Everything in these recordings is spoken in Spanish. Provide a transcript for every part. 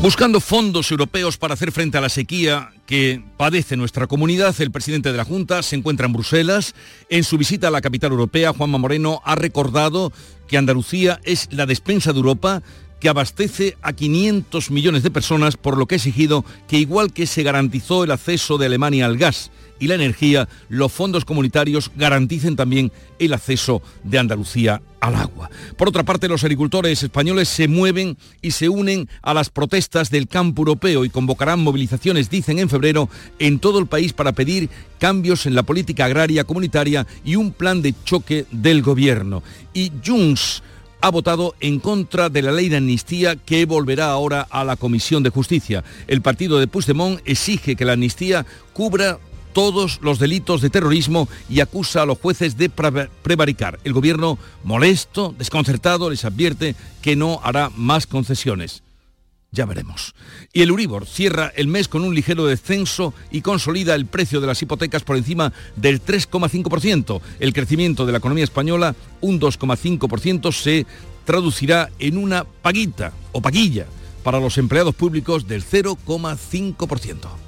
Buscando fondos europeos para hacer frente a la sequía que padece nuestra comunidad, el presidente de la Junta se encuentra en Bruselas. En su visita a la capital europea, Juanma Moreno ha recordado que Andalucía es la despensa de Europa que abastece a 500 millones de personas, por lo que ha exigido que igual que se garantizó el acceso de Alemania al gas y la energía, los fondos comunitarios garanticen también el acceso de Andalucía al agua. Por otra parte, los agricultores españoles se mueven y se unen a las protestas del campo europeo y convocarán movilizaciones, dicen en febrero, en todo el país para pedir cambios en la política agraria comunitaria y un plan de choque del gobierno. Y Junts ha votado en contra de la ley de amnistía que volverá ahora a la Comisión de Justicia. El partido de Puigdemont exige que la amnistía cubra todos los delitos de terrorismo y acusa a los jueces de prevaricar. El gobierno, molesto, desconcertado, les advierte que no hará más concesiones. Ya veremos. Y el Uribor cierra el mes con un ligero descenso y consolida el precio de las hipotecas por encima del 3,5%. El crecimiento de la economía española, un 2,5%, se traducirá en una paguita o paguilla para los empleados públicos del 0,5%.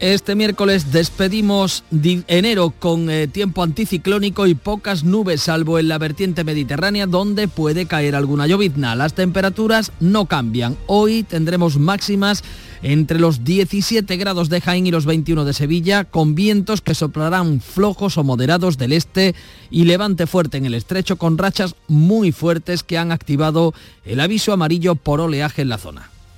Este miércoles despedimos enero con eh, tiempo anticiclónico y pocas nubes, salvo en la vertiente mediterránea, donde puede caer alguna llovizna. Las temperaturas no cambian. Hoy tendremos máximas entre los 17 grados de Jaén y los 21 de Sevilla, con vientos que soplarán flojos o moderados del este y levante fuerte en el estrecho, con rachas muy fuertes que han activado el aviso amarillo por oleaje en la zona.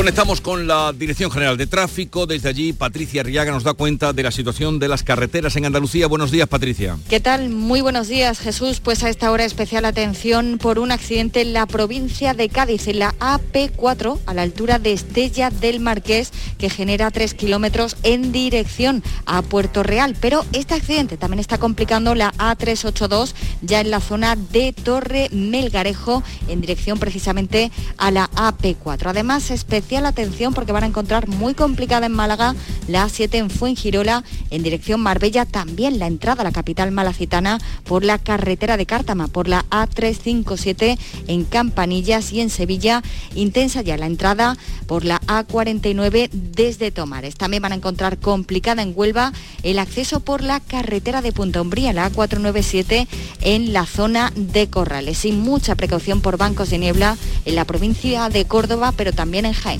Conectamos con la Dirección General de Tráfico. Desde allí, Patricia Riaga nos da cuenta de la situación de las carreteras en Andalucía. Buenos días, Patricia. ¿Qué tal? Muy buenos días, Jesús. Pues a esta hora especial atención por un accidente en la provincia de Cádiz, en la AP4, a la altura de Estella del Marqués, que genera tres kilómetros en dirección a Puerto Real. Pero este accidente también está complicando la A382, ya en la zona de Torre Melgarejo, en dirección precisamente a la AP4. Además, especial la atención porque van a encontrar muy complicada en Málaga la A7 en Fuengirola en dirección Marbella, también la entrada a la capital malacitana por la carretera de Cártama, por la A357 en Campanillas y en Sevilla, intensa ya la entrada por la A49 desde Tomares. También van a encontrar complicada en Huelva el acceso por la carretera de Punta Umbría, la A497 en la zona de Corrales. Sin mucha precaución por bancos de niebla en la provincia de Córdoba, pero también en Jaén.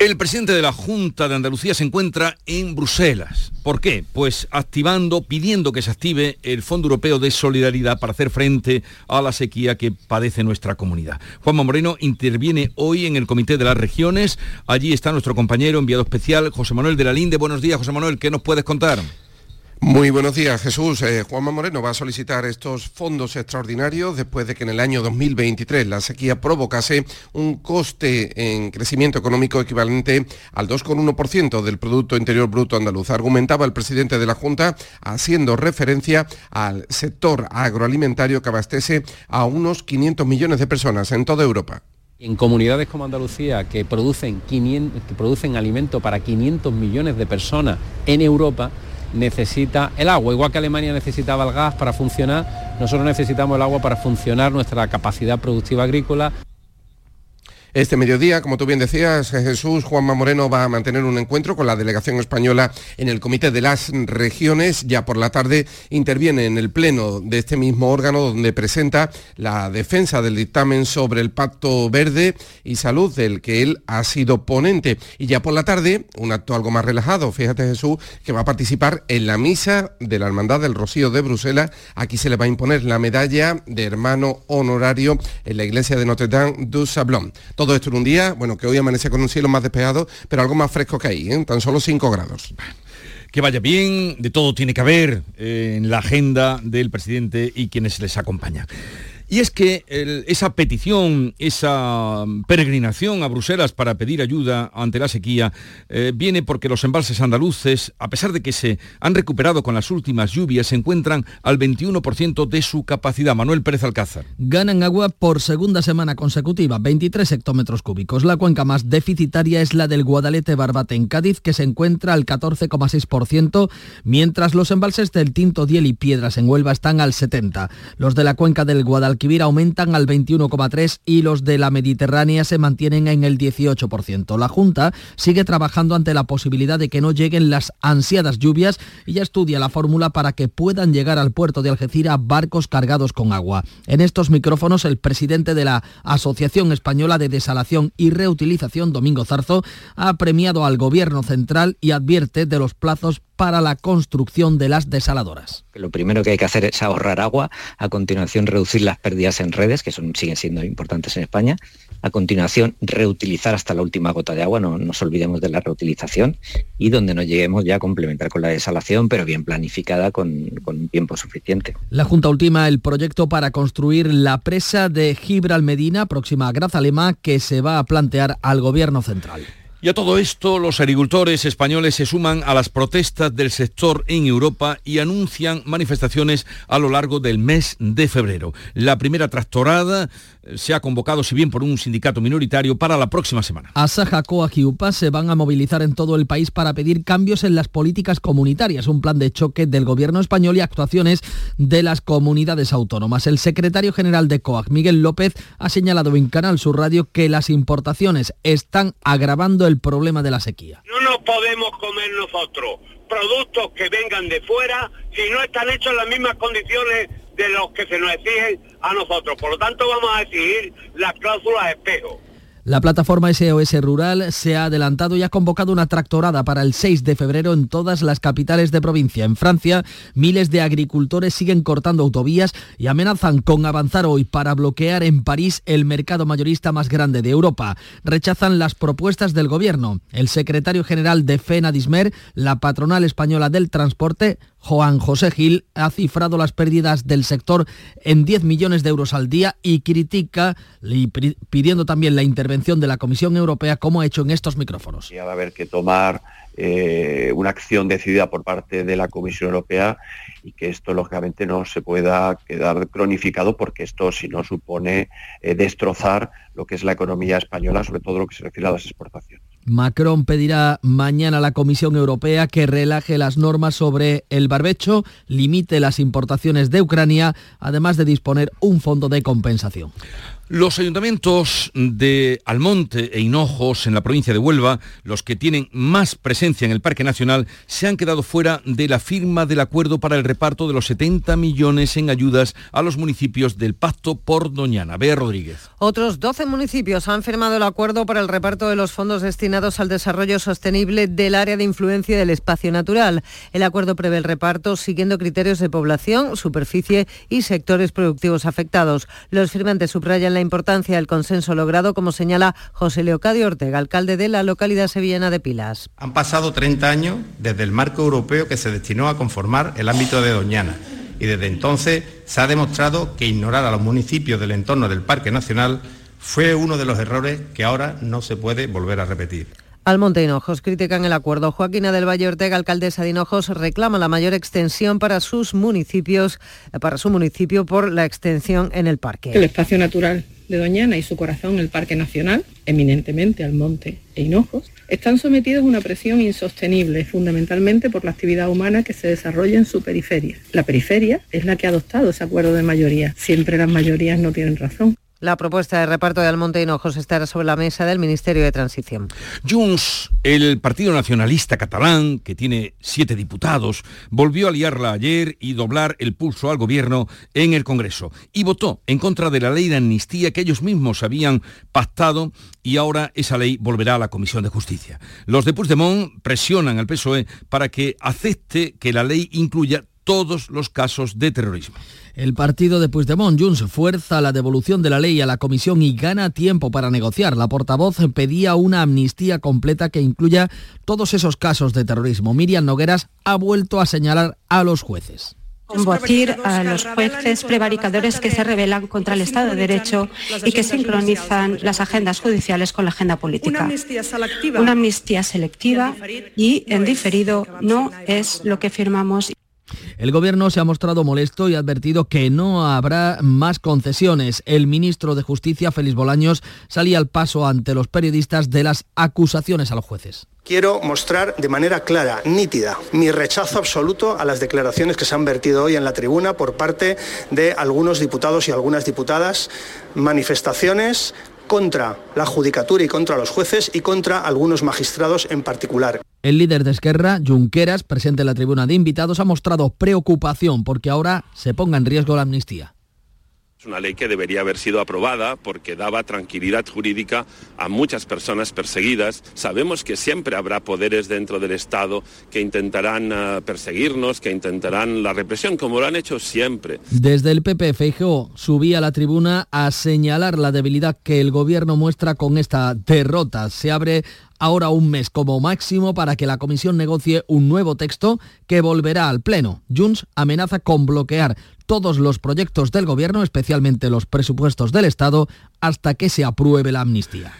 El presidente de la Junta de Andalucía se encuentra en Bruselas. ¿Por qué? Pues activando, pidiendo que se active el Fondo Europeo de Solidaridad para hacer frente a la sequía que padece nuestra comunidad. Juanma Moreno interviene hoy en el Comité de las Regiones. Allí está nuestro compañero enviado especial, José Manuel de la Linde. Buenos días, José Manuel. ¿Qué nos puedes contar? Muy buenos días, Jesús. Eh, Juanma Moreno va a solicitar estos fondos extraordinarios después de que en el año 2023 la sequía provocase un coste en crecimiento económico equivalente al 2,1% del Producto Interior Bruto andaluz. Argumentaba el presidente de la Junta haciendo referencia al sector agroalimentario que abastece a unos 500 millones de personas en toda Europa. En comunidades como Andalucía, que producen, que producen alimento para 500 millones de personas en Europa, necesita el agua. Igual que Alemania necesitaba el gas para funcionar, nosotros necesitamos el agua para funcionar nuestra capacidad productiva agrícola. Este mediodía, como tú bien decías, Jesús Juanma Moreno va a mantener un encuentro con la delegación española en el Comité de las Regiones. Ya por la tarde interviene en el pleno de este mismo órgano donde presenta la defensa del dictamen sobre el Pacto Verde y Salud del que él ha sido ponente. Y ya por la tarde, un acto algo más relajado, fíjate Jesús, que va a participar en la misa de la Hermandad del Rocío de Bruselas. Aquí se le va a imponer la medalla de hermano honorario en la iglesia de Notre Dame du Sablon. Todo esto en un día, bueno, que hoy amanece con un cielo más despejado, pero algo más fresco que ahí, ¿eh? tan solo 5 grados que vaya bien, de todo tiene que haber eh, en la agenda del presidente y quienes les acompañan. Y es que esa petición, esa peregrinación a Bruselas para pedir ayuda ante la sequía, eh, viene porque los embalses andaluces, a pesar de que se han recuperado con las últimas lluvias, se encuentran al 21% de su capacidad. Manuel Pérez Alcázar. Ganan agua por segunda semana consecutiva, 23 hectómetros cúbicos. La cuenca más deficitaria es la del Guadalete Barbate en Cádiz, que se encuentra al 14,6%, mientras los embalses del Tinto Diel y Piedras en Huelva están al 70%. Los de la cuenca del Guadalquivir aumentan al 21,3% y los de la Mediterránea se mantienen en el 18%. La Junta sigue trabajando ante la posibilidad de que no lleguen las ansiadas lluvias y ya estudia la fórmula para que puedan llegar al puerto de Algeciras barcos cargados con agua. En estos micrófonos, el presidente de la Asociación Española de Desalación y Reutilización, Domingo Zarzo, ha premiado al Gobierno central y advierte de los plazos para la construcción de las desaladoras. Lo primero que hay que hacer es ahorrar agua, a continuación reducir las en redes, que son, siguen siendo importantes en España, a continuación reutilizar hasta la última gota de agua, no nos olvidemos de la reutilización, y donde no lleguemos ya a complementar con la desalación, pero bien planificada con, con tiempo suficiente. La Junta ultima el proyecto para construir la presa de Gibral Medina, próxima a Grazalema, que se va a plantear al Gobierno central. Y a todo esto, los agricultores españoles se suman a las protestas del sector en Europa y anuncian manifestaciones a lo largo del mes de febrero. La primera tractorada eh, se ha convocado, si bien por un sindicato minoritario, para la próxima semana. Asaja, Coag y UPA se van a movilizar en todo el país para pedir cambios en las políticas comunitarias, un plan de choque del gobierno español y actuaciones de las comunidades autónomas. El secretario general de COAG, Miguel López, ha señalado en Canal Sur Radio que las importaciones están agravando el problema de la sequía. No nos podemos comer nosotros productos que vengan de fuera si no están hechos en las mismas condiciones de los que se nos exigen a nosotros. Por lo tanto, vamos a exigir las cláusulas espejo. La plataforma SOS Rural se ha adelantado y ha convocado una tractorada para el 6 de febrero en todas las capitales de provincia. En Francia, miles de agricultores siguen cortando autovías y amenazan con avanzar hoy para bloquear en París el mercado mayorista más grande de Europa. Rechazan las propuestas del gobierno. El secretario general de FENA Dismer, la patronal española del transporte, Juan José Gil ha cifrado las pérdidas del sector en 10 millones de euros al día y critica, pidiendo también la intervención de la Comisión Europea como ha hecho en estos micrófonos. Ya va a haber que tomar eh, una acción decidida por parte de la Comisión Europea y que esto lógicamente no se pueda quedar cronificado porque esto si no supone eh, destrozar lo que es la economía española, sobre todo lo que se refiere a las exportaciones. Macron pedirá mañana a la Comisión Europea que relaje las normas sobre el barbecho, limite las importaciones de Ucrania, además de disponer un fondo de compensación. Los ayuntamientos de Almonte e Hinojos en la provincia de Huelva, los que tienen más presencia en el Parque Nacional, se han quedado fuera de la firma del acuerdo para el reparto de los 70 millones en ayudas a los municipios del Pacto por Doñana. Bea Rodríguez. Otros 12 municipios han firmado el acuerdo para el reparto de los fondos destinados al desarrollo sostenible del área de influencia del espacio natural. El acuerdo prevé el reparto siguiendo criterios de población, superficie y sectores productivos afectados. Los firmantes subrayan la la importancia del consenso logrado, como señala José Leocadio Ortega, alcalde de la localidad sevillana de Pilas. Han pasado 30 años desde el marco europeo que se destinó a conformar el ámbito de Doñana y desde entonces se ha demostrado que ignorar a los municipios del entorno del Parque Nacional fue uno de los errores que ahora no se puede volver a repetir. Almonte Hinojos critican el acuerdo. Joaquina del Valle Ortega, alcaldesa de Hinojos, reclama la mayor extensión para sus municipios, para su municipio por la extensión en el parque. El espacio natural de Doñana y su corazón, el Parque Nacional, eminentemente Almonte e Hinojos, están sometidos a una presión insostenible, fundamentalmente por la actividad humana que se desarrolla en su periferia. La periferia es la que ha adoptado ese acuerdo de mayoría. Siempre las mayorías no tienen razón. La propuesta de reparto de Almonte Hinojos estará sobre la mesa del Ministerio de Transición. Junts, el Partido Nacionalista Catalán, que tiene siete diputados, volvió a liarla ayer y doblar el pulso al gobierno en el Congreso y votó en contra de la ley de amnistía que ellos mismos habían pactado y ahora esa ley volverá a la Comisión de Justicia. Los de Puigdemont presionan al PSOE para que acepte que la ley incluya todos los casos de terrorismo. El partido de Puigdemont, Junts, fuerza la devolución de la ley a la comisión y gana tiempo para negociar. La portavoz pedía una amnistía completa que incluya todos esos casos de terrorismo. Miriam Nogueras ha vuelto a señalar a los jueces combatir a los jueces prevaricadores que se rebelan contra el Estado de Derecho y que sincronizan las agendas judiciales con la agenda política. Una amnistía selectiva y en diferido no es lo que firmamos. El gobierno se ha mostrado molesto y ha advertido que no habrá más concesiones. El ministro de Justicia, Félix Bolaños, salía al paso ante los periodistas de las acusaciones a los jueces. Quiero mostrar de manera clara, nítida, mi rechazo absoluto a las declaraciones que se han vertido hoy en la tribuna por parte de algunos diputados y algunas diputadas, manifestaciones contra la judicatura y contra los jueces y contra algunos magistrados en particular. El líder de Esquerra, Junqueras, presente en la tribuna de invitados, ha mostrado preocupación porque ahora se ponga en riesgo la amnistía. Es una ley que debería haber sido aprobada porque daba tranquilidad jurídica a muchas personas perseguidas. Sabemos que siempre habrá poderes dentro del Estado que intentarán uh, perseguirnos, que intentarán la represión, como lo han hecho siempre. Desde el PP, Feijóo subía a la tribuna a señalar la debilidad que el gobierno muestra con esta derrota. Se abre ahora un mes como máximo para que la comisión negocie un nuevo texto que volverá al Pleno. Junts amenaza con bloquear todos los proyectos del Gobierno, especialmente los presupuestos del Estado, hasta que se apruebe la amnistía.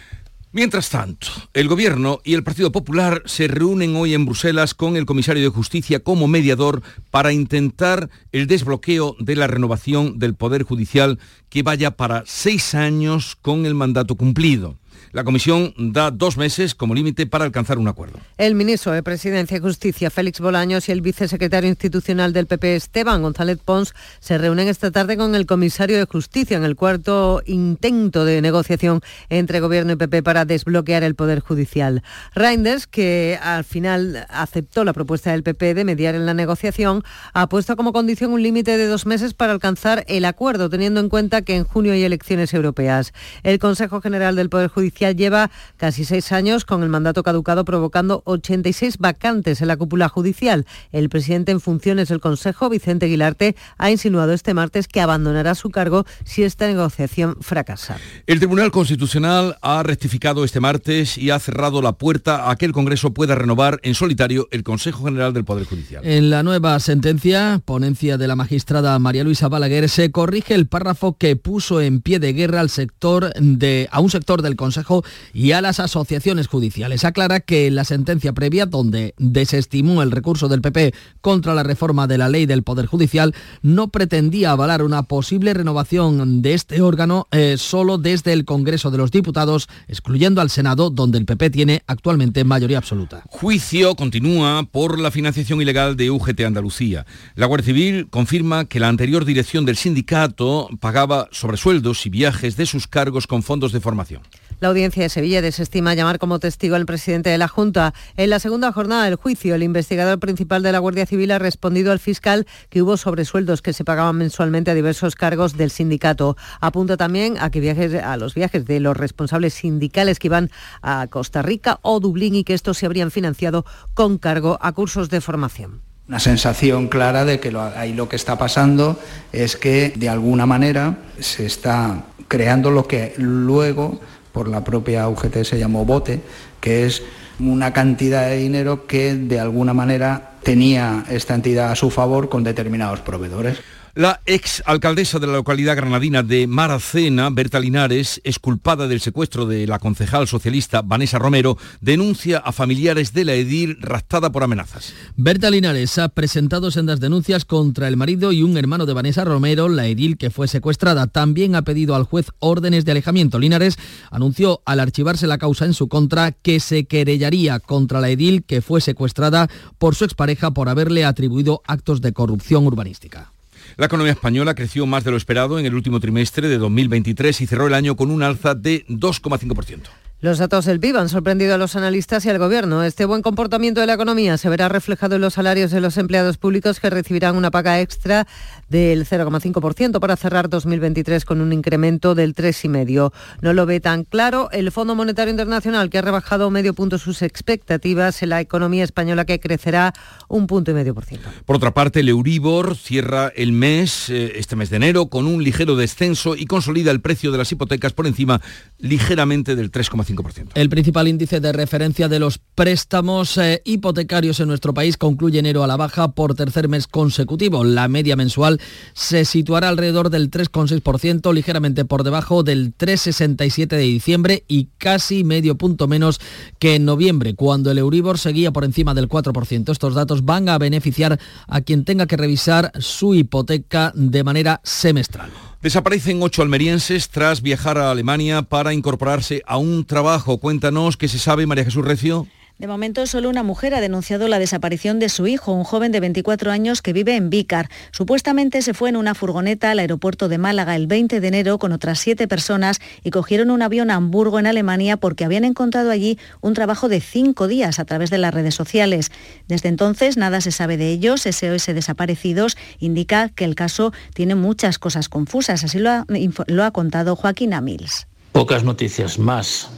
Mientras tanto, el Gobierno y el Partido Popular se reúnen hoy en Bruselas con el comisario de Justicia como mediador para intentar el desbloqueo de la renovación del Poder Judicial que vaya para seis años con el mandato cumplido. La Comisión da dos meses como límite para alcanzar un acuerdo. El ministro de Presidencia y Justicia, Félix Bolaños, y el vicesecretario institucional del PP, Esteban González Pons, se reúnen esta tarde con el comisario de Justicia en el cuarto intento de negociación entre Gobierno y PP para desbloquear el Poder Judicial. Reinders, que al final aceptó la propuesta del PP de mediar en la negociación, ha puesto como condición un límite de dos meses para alcanzar el acuerdo, teniendo en cuenta que en junio hay elecciones europeas. El Consejo General del Poder Judicial lleva casi seis años con el mandato caducado provocando 86 vacantes en la cúpula judicial. El presidente en funciones del Consejo, Vicente Aguilarte, ha insinuado este martes que abandonará su cargo si esta negociación fracasa. El Tribunal Constitucional ha rectificado este martes y ha cerrado la puerta a que el Congreso pueda renovar en solitario el Consejo General del Poder Judicial. En la nueva sentencia, ponencia de la magistrada María Luisa Balaguer, se corrige el párrafo que puso en pie de guerra al sector de, a un sector del Consejo y a las asociaciones judiciales. Aclara que en la sentencia previa, donde desestimó el recurso del PP contra la reforma de la ley del Poder Judicial, no pretendía avalar una posible renovación de este órgano eh, solo desde el Congreso de los Diputados, excluyendo al Senado, donde el PP tiene actualmente mayoría absoluta. Juicio continúa por la financiación ilegal de UGT Andalucía. La Guardia Civil confirma que la anterior dirección del sindicato pagaba sobresueldos y viajes de sus cargos con fondos de formación. La audiencia de Sevilla desestima llamar como testigo al presidente de la Junta. En la segunda jornada del juicio, el investigador principal de la Guardia Civil ha respondido al fiscal que hubo sobresueldos que se pagaban mensualmente a diversos cargos del sindicato. Apunta también a que viajes a los viajes de los responsables sindicales que iban a Costa Rica o Dublín y que estos se habrían financiado con cargo a cursos de formación. Una sensación clara de que ahí lo que está pasando es que de alguna manera se está creando lo que luego por la propia UGT se llamó bote, que es una cantidad de dinero que de alguna manera tenía esta entidad a su favor con determinados proveedores. La ex alcaldesa de la localidad granadina de Maracena, Berta Linares, es culpada del secuestro de la concejal socialista Vanessa Romero, denuncia a familiares de la edil raptada por amenazas. Berta Linares ha presentado sendas denuncias contra el marido y un hermano de Vanessa Romero, la edil que fue secuestrada. También ha pedido al juez órdenes de alejamiento. Linares anunció al archivarse la causa en su contra que se querellaría contra la edil que fue secuestrada por su expareja por haberle atribuido actos de corrupción urbanística. La economía española creció más de lo esperado en el último trimestre de 2023 y cerró el año con un alza de 2,5%. Los datos del PIB han sorprendido a los analistas y al Gobierno. Este buen comportamiento de la economía se verá reflejado en los salarios de los empleados públicos que recibirán una paga extra del 0,5% para cerrar 2023 con un incremento del 3,5%. No lo ve tan claro el Fondo Monetario Internacional, que ha rebajado medio punto sus expectativas en la economía española, que crecerá un punto y medio por ciento. Por otra parte, el Euribor cierra el mes, eh, este mes de enero, con un ligero descenso y consolida el precio de las hipotecas por encima ligeramente del 3,5%. El principal índice de referencia de los préstamos eh, hipotecarios en nuestro país concluye enero a la baja por tercer mes consecutivo. La media mensual se situará alrededor del 3,6%, ligeramente por debajo del 3,67 de diciembre y casi medio punto menos que en noviembre, cuando el Euribor seguía por encima del 4%. Estos datos van a beneficiar a quien tenga que revisar su hipoteca de manera semestral. Desaparecen ocho almerienses tras viajar a Alemania para incorporarse a un trabajo. Cuéntanos qué se sabe, María Jesús Recio. De momento, solo una mujer ha denunciado la desaparición de su hijo, un joven de 24 años que vive en Vícar. Supuestamente se fue en una furgoneta al aeropuerto de Málaga el 20 de enero con otras siete personas y cogieron un avión a Hamburgo, en Alemania, porque habían encontrado allí un trabajo de cinco días a través de las redes sociales. Desde entonces, nada se sabe de ellos. SOS Desaparecidos indica que el caso tiene muchas cosas confusas. Así lo ha, lo ha contado Joaquín Amils. Pocas noticias más.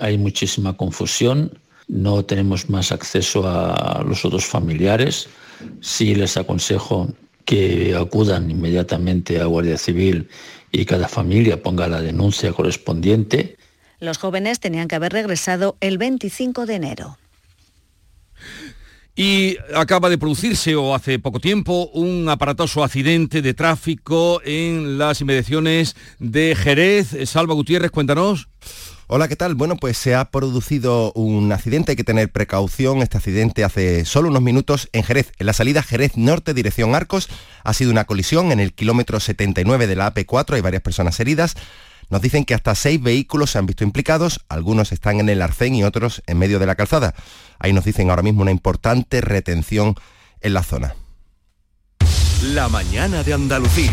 Hay muchísima confusión no tenemos más acceso a los otros familiares. Sí les aconsejo que acudan inmediatamente a Guardia Civil y cada familia ponga la denuncia correspondiente. Los jóvenes tenían que haber regresado el 25 de enero. Y acaba de producirse, o hace poco tiempo, un aparatoso accidente de tráfico en las inmediaciones de Jerez. Salva Gutiérrez, cuéntanos. Hola, ¿qué tal? Bueno, pues se ha producido un accidente, hay que tener precaución. Este accidente hace solo unos minutos en Jerez, en la salida Jerez Norte, dirección Arcos. Ha sido una colisión en el kilómetro 79 de la AP4, hay varias personas heridas. Nos dicen que hasta seis vehículos se han visto implicados, algunos están en el arcén y otros en medio de la calzada. Ahí nos dicen ahora mismo una importante retención en la zona. La mañana de Andalucía.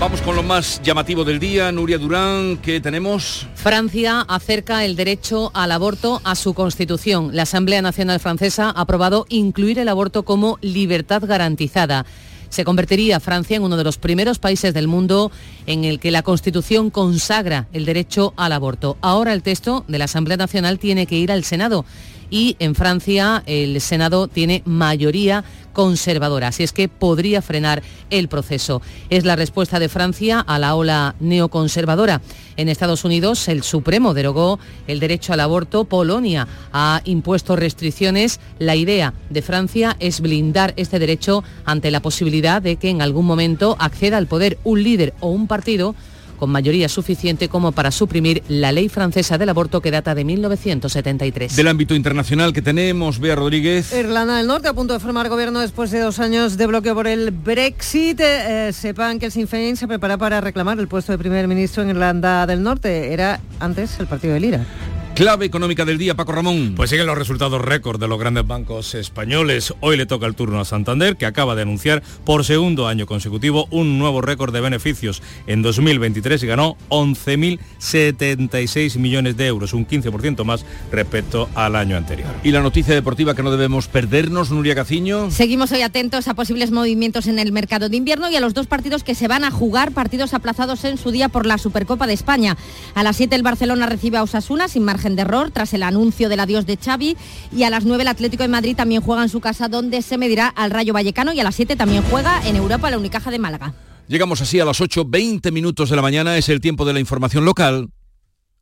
Vamos con lo más llamativo del día. Nuria Durán, ¿qué tenemos? Francia acerca el derecho al aborto a su constitución. La Asamblea Nacional Francesa ha aprobado incluir el aborto como libertad garantizada. Se convertiría Francia en uno de los primeros países del mundo en el que la Constitución consagra el derecho al aborto. Ahora el texto de la Asamblea Nacional tiene que ir al Senado y en Francia el Senado tiene mayoría conservadora, así es que podría frenar el proceso. Es la respuesta de Francia a la ola neoconservadora. En Estados Unidos, el Supremo derogó el derecho al aborto. Polonia ha impuesto restricciones. La idea de Francia es blindar este derecho ante la posibilidad de que en algún momento acceda al poder un líder o un partido con mayoría suficiente como para suprimir la ley francesa del aborto que data de 1973. Del ámbito internacional que tenemos, Bea Rodríguez. Irlanda del Norte a punto de formar gobierno después de dos años de bloqueo por el Brexit. Eh, sepan que el Sinn Féin se prepara para reclamar el puesto de primer ministro en Irlanda del Norte. Era antes el partido de Lira. Clave económica del día, Paco Ramón. Pues siguen los resultados récord de los grandes bancos españoles. Hoy le toca el turno a Santander, que acaba de anunciar por segundo año consecutivo un nuevo récord de beneficios. En 2023 ganó 11.076 millones de euros, un 15% más respecto al año anterior. Y la noticia deportiva que no debemos perdernos, Nuria Caciño. Seguimos hoy atentos a posibles movimientos en el mercado de invierno y a los dos partidos que se van a jugar, partidos aplazados en su día por la Supercopa de España. A las 7 el Barcelona recibe a Osasuna sin margen de error tras el anuncio del adiós de Xavi y a las 9 el Atlético de Madrid también juega en su casa donde se medirá al Rayo Vallecano y a las 7 también juega en Europa la Unicaja de Málaga. Llegamos así a las 8, 20 minutos de la mañana, es el tiempo de la información local.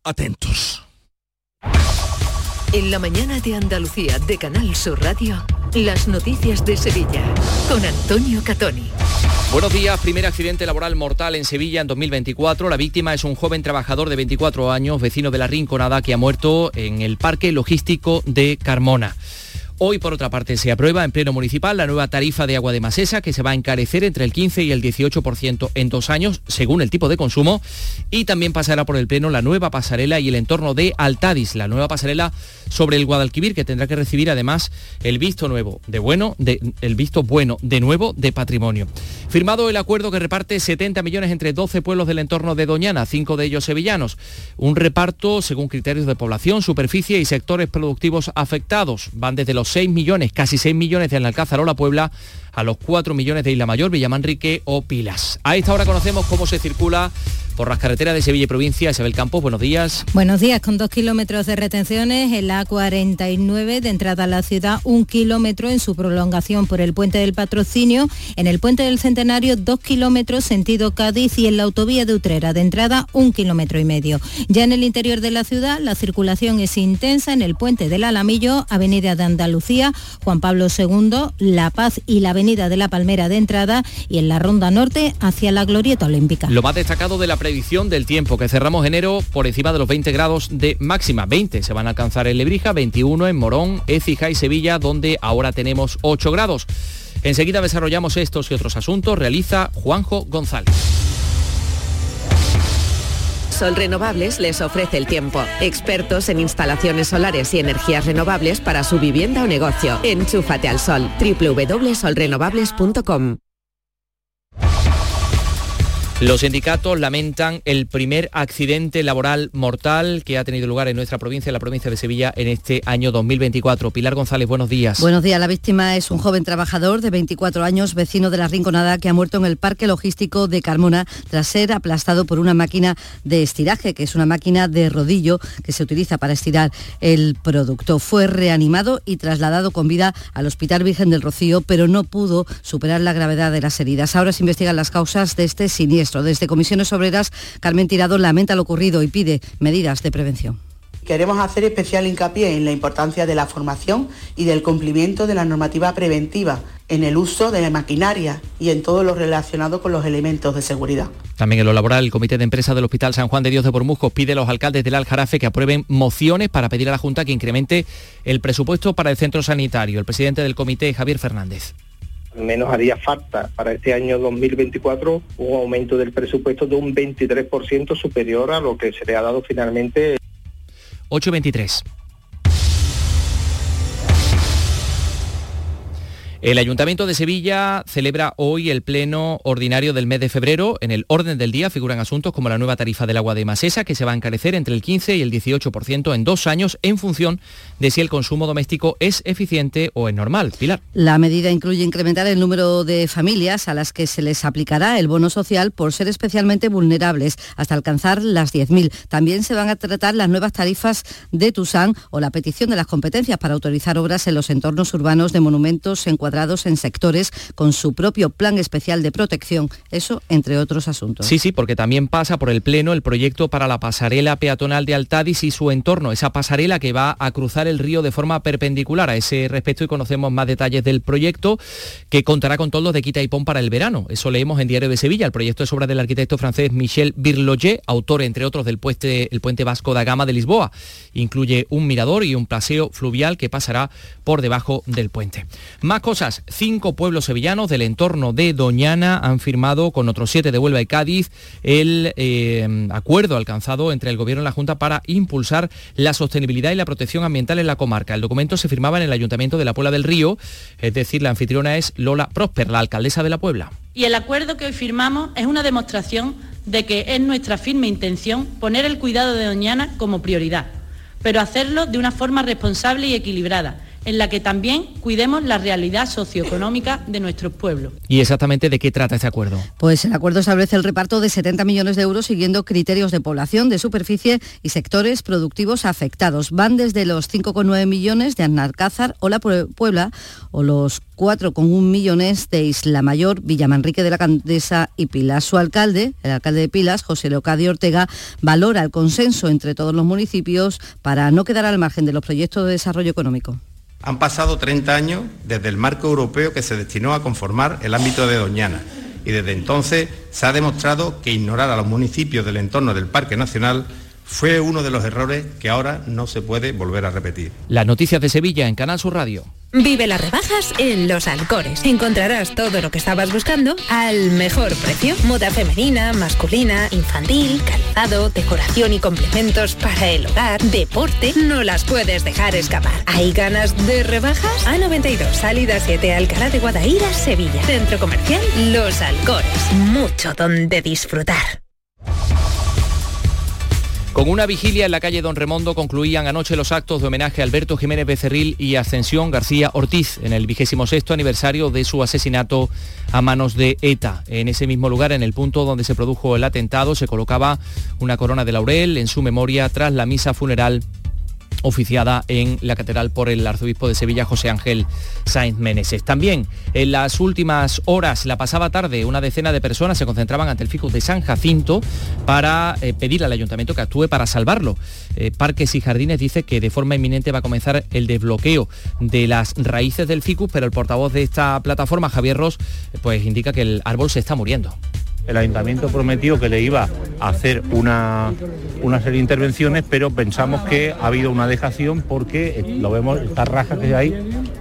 Atentos. En la mañana de Andalucía de Canal Sur Radio, las noticias de Sevilla con Antonio Catoni. Buenos días, primer accidente laboral mortal en Sevilla en 2024. La víctima es un joven trabajador de 24 años, vecino de la Rinconada, que ha muerto en el parque logístico de Carmona. Hoy, por otra parte, se aprueba en pleno municipal la nueva tarifa de agua de Masesa, que se va a encarecer entre el 15 y el 18% en dos años, según el tipo de consumo. Y también pasará por el pleno la nueva pasarela y el entorno de Altadis, la nueva pasarela sobre el Guadalquivir, que tendrá que recibir además el visto nuevo de bueno, de, el visto bueno de nuevo de patrimonio. Firmado el acuerdo que reparte 70 millones entre 12 pueblos del entorno de Doñana, cinco de ellos sevillanos. Un reparto según criterios de población, superficie y sectores productivos afectados. Van desde los 6 millones, casi 6 millones de Alcázar o La Puebla a los 4 millones de Isla Mayor, Villamanrique o Pilas. A esta hora conocemos cómo se circula por las carreteras de Sevilla y provincia. Isabel Campos, buenos días. Buenos días, con dos kilómetros de retenciones en la A49 de entrada a la ciudad, un kilómetro en su prolongación por el puente del patrocinio, en el puente del Centenario dos kilómetros sentido Cádiz y en la autovía de Utrera de entrada un kilómetro y medio. Ya en el interior de la ciudad la circulación es intensa en el puente del Alamillo, Avenida de Andalucía, Juan Pablo II, La Paz y la Avenida de la Palmera de entrada y en la Ronda Norte hacia la Glorieta Olímpica. Lo más destacado de la predicción del tiempo, que cerramos enero por encima de los 20 grados de máxima. 20 se van a alcanzar en Lebrija, 21 en Morón, Écija y Sevilla, donde ahora tenemos 8 grados. Enseguida desarrollamos estos y otros asuntos, realiza Juanjo González. Sol Renovables les ofrece el tiempo. Expertos en instalaciones solares y energías renovables para su vivienda o negocio. Enchúfate al sol. www.solrenovables.com Los sindicatos lamentan el primer accidente laboral mortal que ha tenido lugar en nuestra provincia, en la provincia de Sevilla, en este año 2024. Pilar González, buenos días. Buenos días. La víctima es un joven trabajador de 24 años, vecino de la Rinconada, que ha muerto en el parque logístico de Carmona tras ser aplastado por una máquina de estiraje, que es una máquina de rodillo que se utiliza para estirar el producto. Fue reanimado y trasladado con vida al Hospital Virgen del Rocío, pero no pudo superar la gravedad de las heridas. Ahora se investigan las causas de este siniestro. Desde Comisiones Obreras, Carmen Tirado lamenta lo ocurrido y pide medidas de prevención. Queremos hacer especial hincapié en la importancia de la formación y del cumplimiento de la normativa preventiva en el uso de la maquinaria y en todo lo relacionado con los elementos de seguridad. También en lo laboral, el Comité de Empresa del Hospital San Juan de Dios de Bormujos pide a los alcaldes del Aljarafe que aprueben mociones para pedir a la Junta que incremente el presupuesto para el centro sanitario. El presidente del comité, Javier Fernández menos haría falta para este año 2024 un aumento del presupuesto de un 23% superior a lo que se le ha dado finalmente. 823. El Ayuntamiento de Sevilla celebra hoy el pleno ordinario del mes de febrero. En el orden del día figuran asuntos como la nueva tarifa del agua de Masesa, que se va a encarecer entre el 15 y el 18% en dos años en función de si el consumo doméstico es eficiente o es normal. Pilar. La medida incluye incrementar el número de familias a las que se les aplicará el bono social por ser especialmente vulnerables, hasta alcanzar las 10.000. También se van a tratar las nuevas tarifas de Tusán o la petición de las competencias para autorizar obras en los entornos urbanos de monumentos en en sectores con su propio plan especial de protección, eso entre otros asuntos. Sí, sí, porque también pasa por el Pleno el proyecto para la pasarela peatonal de Altadis y su entorno, esa pasarela que va a cruzar el río de forma perpendicular. A ese respecto y conocemos más detalles del proyecto que contará con todos de quita y pon para el verano. Eso leemos en Diario de Sevilla. El proyecto es obra del arquitecto francés Michel Birloyer, autor entre otros del puente, el puente Vasco da Gama de Lisboa. Incluye un mirador y un paseo fluvial que pasará por debajo del puente. Más cosas cinco pueblos sevillanos del entorno de Doñana han firmado con otros siete de Huelva y Cádiz el eh, acuerdo alcanzado entre el Gobierno y la Junta para impulsar la sostenibilidad y la protección ambiental en la comarca. El documento se firmaba en el Ayuntamiento de la Puebla del Río, es decir, la anfitriona es Lola Prosper, la alcaldesa de la Puebla. Y el acuerdo que hoy firmamos es una demostración de que es nuestra firme intención poner el cuidado de Doñana como prioridad, pero hacerlo de una forma responsable y equilibrada en la que también cuidemos la realidad socioeconómica de nuestros pueblos. ¿Y exactamente de qué trata este acuerdo? Pues el acuerdo establece el reparto de 70 millones de euros siguiendo criterios de población, de superficie y sectores productivos afectados. Van desde los 5,9 millones de Annalcázar o la Puebla o los 4,1 millones de Isla Mayor, Villamanrique de la Candesa y Pilas. Su alcalde, el alcalde de Pilas, José Leocadio Ortega, valora el consenso entre todos los municipios para no quedar al margen de los proyectos de desarrollo económico. Han pasado 30 años desde el marco europeo que se destinó a conformar el ámbito de Doñana. Y desde entonces se ha demostrado que ignorar a los municipios del entorno del Parque Nacional fue uno de los errores que ahora no se puede volver a repetir. Las noticias de Sevilla en Canal Sur Radio. Vive las rebajas en Los Alcores. Encontrarás todo lo que estabas buscando al mejor precio. Moda femenina, masculina, infantil, calzado, decoración y complementos para el hogar, deporte. No las puedes dejar escapar. ¿Hay ganas de rebajas? A92, salida 7, Alcalá de Guadaira, Sevilla. Centro comercial Los Alcores. Mucho donde disfrutar. Con una vigilia en la calle Don Remondo concluían anoche los actos de homenaje a Alberto Jiménez Becerril y Ascensión García Ortiz en el vigésimo sexto aniversario de su asesinato a manos de ETA. En ese mismo lugar, en el punto donde se produjo el atentado, se colocaba una corona de laurel en su memoria tras la misa funeral oficiada en la catedral por el arzobispo de Sevilla, José Ángel Sainz Meneses. También en las últimas horas, la pasada tarde, una decena de personas se concentraban ante el ficus de San Jacinto para eh, pedir al ayuntamiento que actúe para salvarlo. Eh, Parques y Jardines dice que de forma inminente va a comenzar el desbloqueo de las raíces del ficus, pero el portavoz de esta plataforma, Javier Ross, pues indica que el árbol se está muriendo el ayuntamiento prometió que le iba a hacer una, serie de intervenciones, pero pensamos que ha habido una dejación porque eh, lo vemos, estas rajas que hay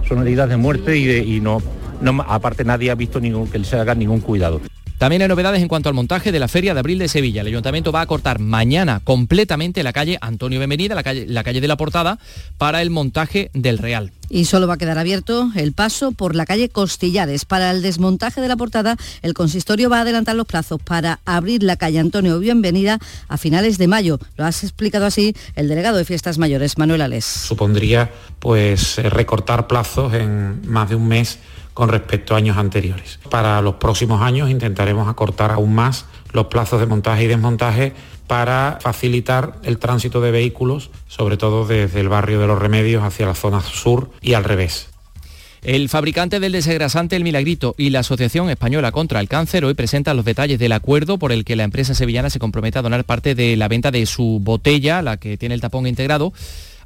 son heridas de muerte y, no, no, aparte nadie ha visto ningún, que se haga ningún cuidado. También hay novedades en cuanto al montaje de la Feria de Abril de Sevilla. El Ayuntamiento va a cortar mañana completamente la calle Antonio la calle, la calle de la Portada, para el montaje del Real. Y solo va a quedar abierto el paso por la calle Costillares. Para el desmontaje de la portada, el consistorio va a adelantar los plazos para abrir la calle Antonio Bienvenida a finales de mayo. Lo has explicado así el delegado de Fiestas Mayores, Manuel Alés. Supondría pues eh, recortar plazos en más de un mes con respecto a años anteriores. Para los próximos años intentaremos acortar aún más los plazos de montaje y desmontaje para facilitar el tránsito de vehículos, sobre todo desde el barrio de los Remedios hacia la zona sur y al revés. El fabricante del desengrasante El Milagrito y la Asociación Española contra el Cáncer hoy presentan los detalles del acuerdo por el que la empresa sevillana se compromete a donar parte de la venta de su botella, la que tiene el tapón integrado,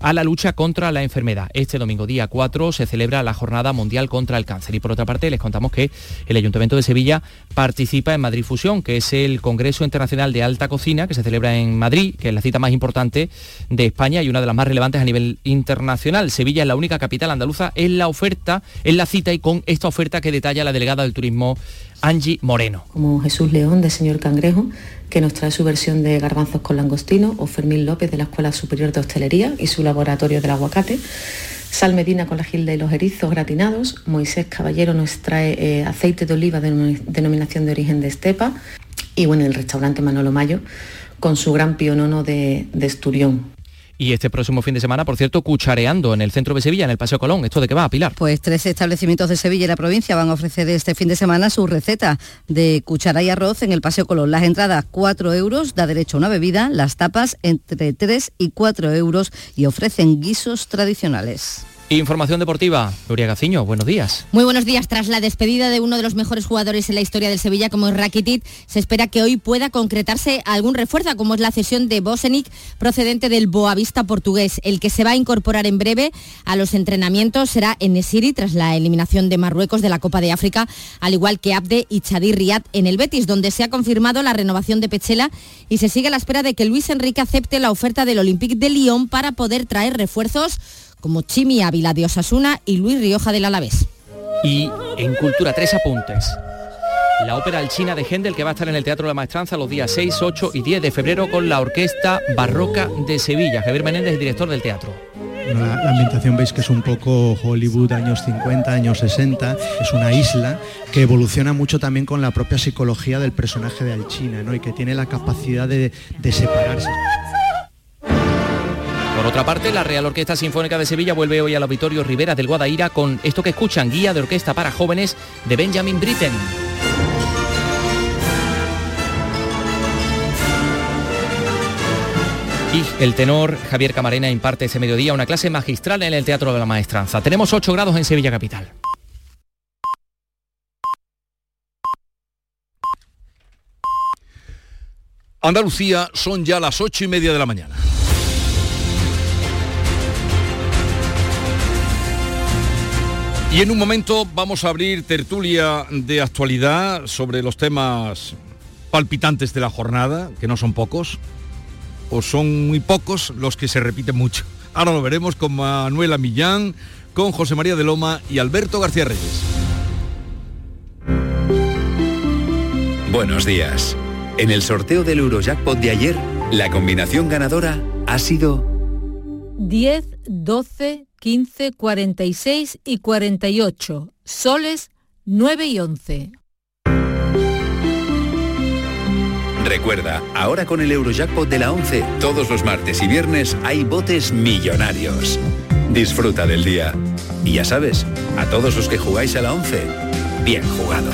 a la lucha contra la enfermedad. Este domingo día 4 se celebra la Jornada Mundial contra el Cáncer y por otra parte les contamos que el Ayuntamiento de Sevilla participa en Madrid Fusión, que es el Congreso Internacional de Alta Cocina que se celebra en Madrid, que es la cita más importante de España y una de las más relevantes a nivel internacional. Sevilla es la única capital andaluza en la oferta, en la cita y con esta oferta que detalla la delegada del turismo Angie Moreno. Como Jesús León de Señor Cangrejo, que nos trae su versión de garbanzos con langostino, o Fermín López de la Escuela Superior de Hostelería y su laboratorio del aguacate. Sal Medina con la gilda y los erizos gratinados. Moisés Caballero nos trae eh, aceite de oliva de denominación de origen de estepa. Y bueno, el restaurante Manolo Mayo con su gran pionono de, de Esturión. Y este próximo fin de semana, por cierto, cuchareando en el centro de Sevilla, en el Paseo Colón. ¿Esto de qué va, Pilar? Pues tres establecimientos de Sevilla y la provincia van a ofrecer este fin de semana su receta de cuchara y arroz en el Paseo Colón. Las entradas 4 euros, da derecho a una bebida, las tapas entre 3 y 4 euros y ofrecen guisos tradicionales. Información deportiva, Nuria Gaciño, buenos días. Muy buenos días. Tras la despedida de uno de los mejores jugadores en la historia del Sevilla, como es Rakitic, se espera que hoy pueda concretarse algún refuerzo, como es la cesión de Bosenic, procedente del Boavista portugués. El que se va a incorporar en breve a los entrenamientos será Enesiri, tras la eliminación de Marruecos de la Copa de África, al igual que Abde y Chadir Riyad en el Betis, donde se ha confirmado la renovación de Pechela y se sigue a la espera de que Luis Enrique acepte la oferta del Olympique de Lyon para poder traer refuerzos como Chimi Ávila de Osasuna y Luis Rioja del Alavés. Y en Cultura, tres apuntes. La ópera Alchina de Händel que va a estar en el Teatro de la Maestranza los días 6, 8 y 10 de febrero con la Orquesta Barroca de Sevilla. Javier Menéndez, director del teatro. La, la, ambientación veis que es un poco Hollywood años 50, años 60, es una isla que evoluciona mucho también con la propia psicología del personaje de Alchina ¿no? y que tiene la capacidad de, de separarse. Por otra parte, la Real Orquesta Sinfónica de Sevilla vuelve hoy al Auditorio Rivera del Guadaira con esto que escuchan, Guía de Orquesta para Jóvenes de Benjamin Britten. Y el tenor Javier Camarena imparte ese mediodía una clase magistral en el Teatro de la Maestranza. Tenemos 8 grados en Sevilla Capital. Andalucía son ya las ocho y media de la mañana. Y en un momento vamos a abrir tertulia de actualidad sobre los temas palpitantes de la jornada, que no son pocos, o son muy pocos los que se repiten mucho. Ahora lo veremos con Manuela Millán, con José María de Loma y Alberto García Reyes. Buenos días. En el sorteo del Eurojackpot de ayer, la combinación ganadora ha sido 10, 12, 15, 46 y 48. Soles 9 y 11. Recuerda, ahora con el Eurojackpot de la 11, todos los martes y viernes hay botes millonarios. Disfruta del día. Y ya sabes, a todos los que jugáis a la 11, bien jugado.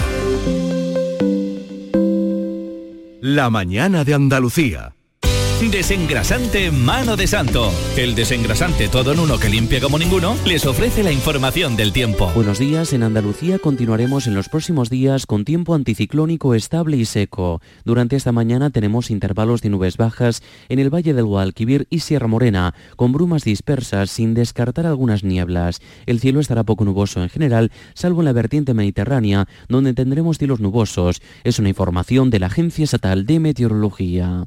La mañana de Andalucía. Desengrasante Mano de Santo. El desengrasante todo en uno que limpia como ninguno les ofrece la información del tiempo. Buenos días, en Andalucía continuaremos en los próximos días con tiempo anticiclónico estable y seco. Durante esta mañana tenemos intervalos de nubes bajas en el Valle del Guadalquivir y Sierra Morena, con brumas dispersas sin descartar algunas nieblas. El cielo estará poco nuboso en general, salvo en la vertiente mediterránea, donde tendremos cielos nubosos. Es una información de la Agencia Estatal de Meteorología.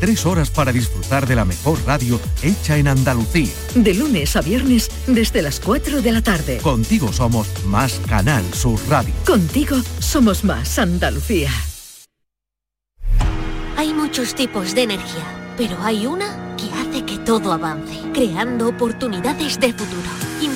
Tres horas para disfrutar de la mejor radio hecha en Andalucía. De lunes a viernes desde las 4 de la tarde. Contigo somos más Canal Sur Radio. Contigo somos más Andalucía. Hay muchos tipos de energía, pero hay una que hace que todo avance, creando oportunidades de futuro,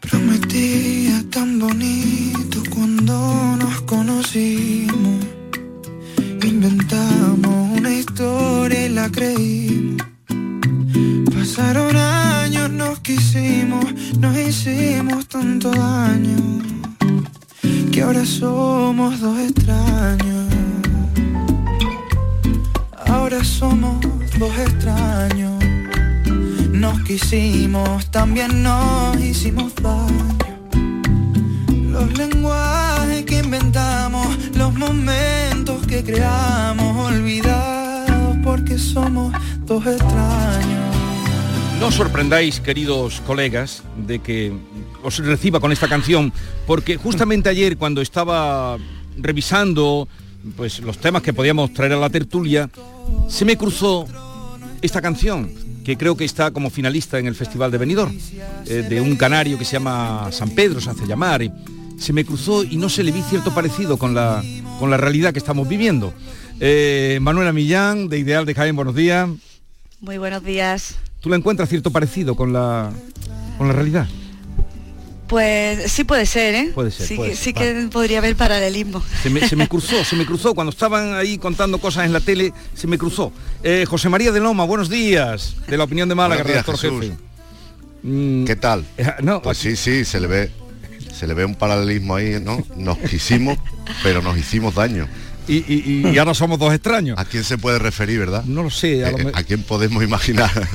Prometía tan bonito cuando nos conocimos. Inventamos una historia y la creímos. Pasaron años, nos quisimos, nos hicimos tanto daño. Que ahora somos dos extraños. Ahora somos dos extraños. Nos quisimos, también nos hicimos daño. Los lenguajes que inventamos, los momentos que creamos, olvidados porque somos dos extraños. No os sorprendáis, queridos colegas, de que os reciba con esta canción, porque justamente ayer cuando estaba revisando pues los temas que podíamos traer a la tertulia, se me cruzó esta canción, que creo que está como finalista en el Festival de Benidorm, eh, de un canario que se llama San Pedro, se hace llamar, y se me cruzó y no se le vi cierto parecido con la, con la realidad que estamos viviendo. Eh, Manuela Millán, de Ideal de Jaén, buenos días. Muy buenos días. ¿Tú la encuentras cierto parecido con la, con la realidad? Pues sí puede ser, ¿eh? Puede ser, Sí, puede que, ser, sí que podría haber paralelismo. Se me, se me cruzó, se me cruzó. Cuando estaban ahí contando cosas en la tele, se me cruzó. Eh, José María de Loma, buenos días. De la opinión de Málaga, redactor Jesús. jefe. Mm, ¿Qué tal? no, pues sí, sí, se le ve, se le ve un paralelismo ahí, ¿no? Nos quisimos, pero nos hicimos daño. Y, y- y ahora somos dos extraños. ¿A quién se puede referir, verdad? No lo sé. A, lo Eh, me- ¿a quién podemos imaginar?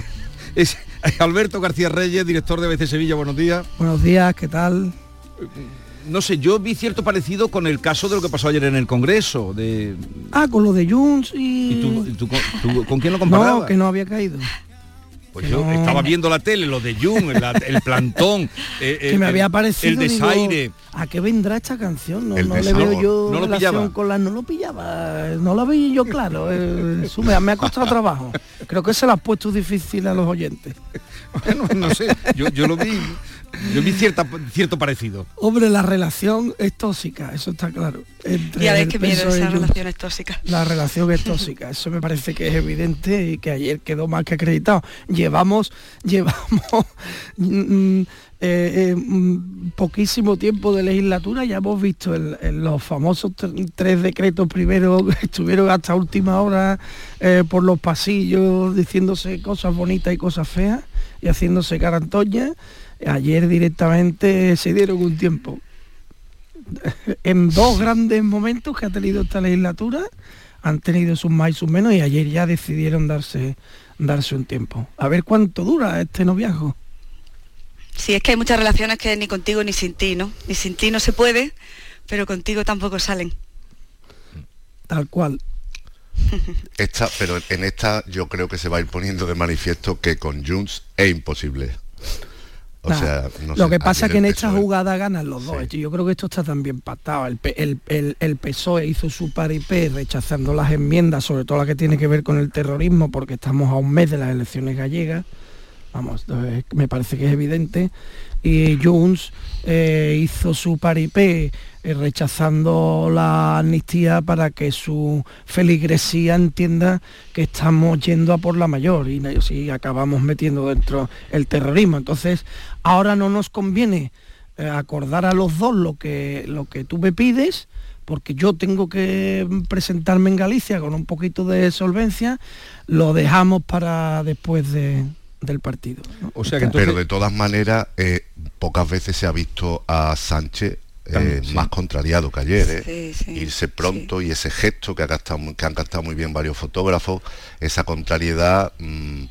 es Alberto García Reyes, director de ABC Sevilla, buenos días. Buenos días, ¿qué tal? No sé, yo vi cierto parecido con el caso de lo que pasó ayer en el Congreso. De, Ah, con lo de Junts y... ¿Y tú, tú con- tú con quién lo comparabas? No, que no había caído. Pues yo estaba viendo la tele, lo de Jung, el, el plantón, eh, que eh, me había el- parecido el digo, desaire. ¿A qué vendrá esta canción? No, El no le veo yo No lo relación pillaba. con la... No lo pillaba, no lo vi yo claro. eh, me, me ha costado trabajo. Creo que se lo has puesto difícil a los oyentes. Bueno, no sé, yo, yo lo vi, yo vi cierta, cierto parecido. Hombre, la relación es tóxica, eso está claro. Entre Ya ves el qué miedo y. La relación es tóxica, eso me parece que es evidente y que ayer quedó más que acreditado. Llevamos, llevamos mm, eh, eh, mm, poquísimo tiempo de legislatura, ya hemos visto el- el- los famosos tr- tres decretos primero que estuvieron hasta última hora eh, por los pasillos diciéndose cosas bonitas y cosas feas y haciéndose carantoñas. Ayer directamente se dieron un tiempo en dos grandes momentos que ha tenido esta legislatura han tenido sus más y sus menos y ayer ya decidieron darse darse un tiempo. A ver cuánto dura este noviazgo. Sí, es que hay muchas relaciones que ni contigo ni sin ti, ¿no? Ni sin ti no se puede, pero contigo tampoco salen. Tal cual. Esta, pero en esta yo creo que se va a ir poniendo de manifiesto que con Junts es imposible. O Nah, sea, no lo sé, que pasa es que en esta jugada ganan los dos. Yo creo que esto está también pactado. El, el, el- el PSOE hizo su paripé rechazando las enmiendas, sobre todo la que tiene que ver con el terrorismo, porque estamos a un mes de las elecciones gallegas. Vamos, eh, me parece que es evidente. Y Junts eh, hizo su paripé eh, rechazando la amnistía para que su feligresía entienda que estamos yendo a por la mayor y no- si acabamos metiendo dentro el terrorismo. Entonces, ahora no nos conviene eh, acordar a los dos lo que, lo que tú me pides, porque yo tengo que presentarme en Galicia con un poquito de solvencia, lo dejamos para después de- del partido. ¿no? Pero de todas maneras, eh, pocas veces se ha visto a Sánchez eh, sí. más contrariado que ayer. ¿eh? Sí, sí, Irse pronto y ese gesto que, ha gastado muy- que han gastado muy bien varios fotógrafos, esa contrariedad. mm,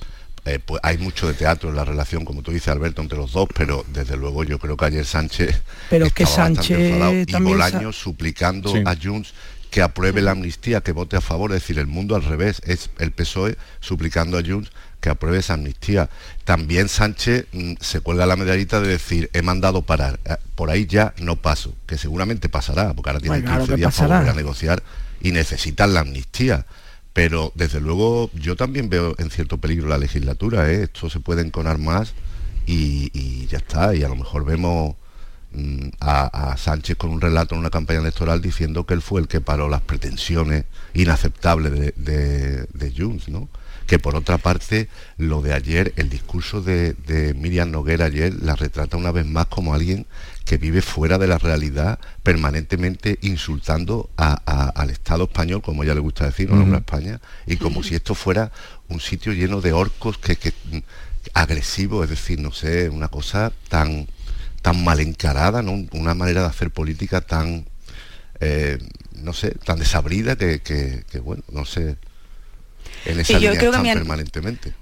eh, pues hay mucho de teatro en la relación, como tú dices, Alberto, entre los dos, pero desde luego yo creo que ayer Sánchez Pero es que estaba bastante Sánchez enfadado. y también Bolaños suplicando Sí. a Junts que apruebe la amnistía, que vote a favor, es decir, el mundo al revés, es el PSOE suplicando a Junts que apruebe esa amnistía. También Sánchez mm, se cuelga la medallita de decir, he mandado parar, Eh, por ahí ya no paso, que seguramente pasará, porque ahora tienen Bueno, claro 15 que días para volver a negociar y necesitan la amnistía. Pero desde luego yo también veo en cierto peligro la legislatura, ¿eh? esto se puede enconar más y, y ya está, y a lo mejor vemos a, a Sánchez con un relato en una campaña electoral diciendo que él fue el que paró las pretensiones inaceptables de, de, de Junts, ¿no? Que por otra parte, lo de ayer, el discurso de, de Miriam Noguera ayer la retrata una vez más como alguien que vive fuera de la realidad, permanentemente insultando a- a- al Estado español, como ella le gusta decir, no a España, y como si esto fuera un sitio lleno de orcos que, que mm, agresivo, es decir, no sé, una cosa tan tan mal encarada, ¿no? Una manera de hacer política tan eh, no sé, tan desabrida que, que- que, bueno, no sé, en esa yo línea creo que mi permanentemente.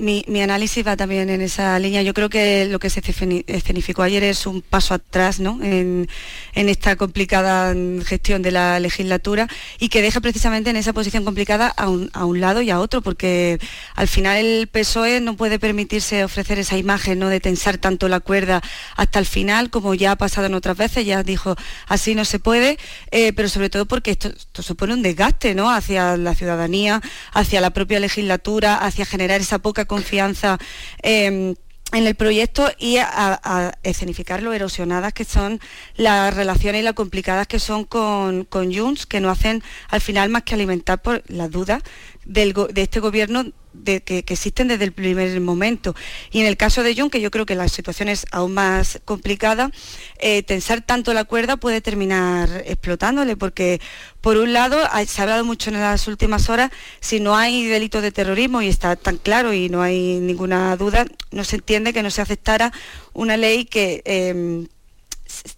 Mi, mi análisis va también en esa línea. Yo creo que lo que se esceni- escenificó ayer es un paso atrás ¿no? en, en esta complicada gestión de la legislatura y que deja precisamente en esa posición complicada a un, a un lado y a otro, porque al final el PSOE no puede permitirse ofrecer esa imagen ¿no? de tensar tanto la cuerda hasta el final, como ya ha pasado en otras veces, ya dijo así no se puede, eh, pero sobre todo porque esto, supone un desgaste ¿no? hacia la ciudadanía, hacia la propia legislatura, hacia generar esa poca confianza. Em, en el proyecto y a, escenificar lo erosionadas que son las relaciones y lo complicadas que son con, con Junts, que no hacen al final más que alimentar por las dudas de este gobierno que, existen desde el primer momento. Y en el caso de Jun, que yo creo que la situación es aún más complicada, eh, tensar tanto la cuerda puede terminar explotándole, porque por un lado se ha hablado mucho en las últimas horas, si no hay delito de terrorismo y está tan claro y no hay ninguna duda, no se entiende que no se aceptara una ley que... Em,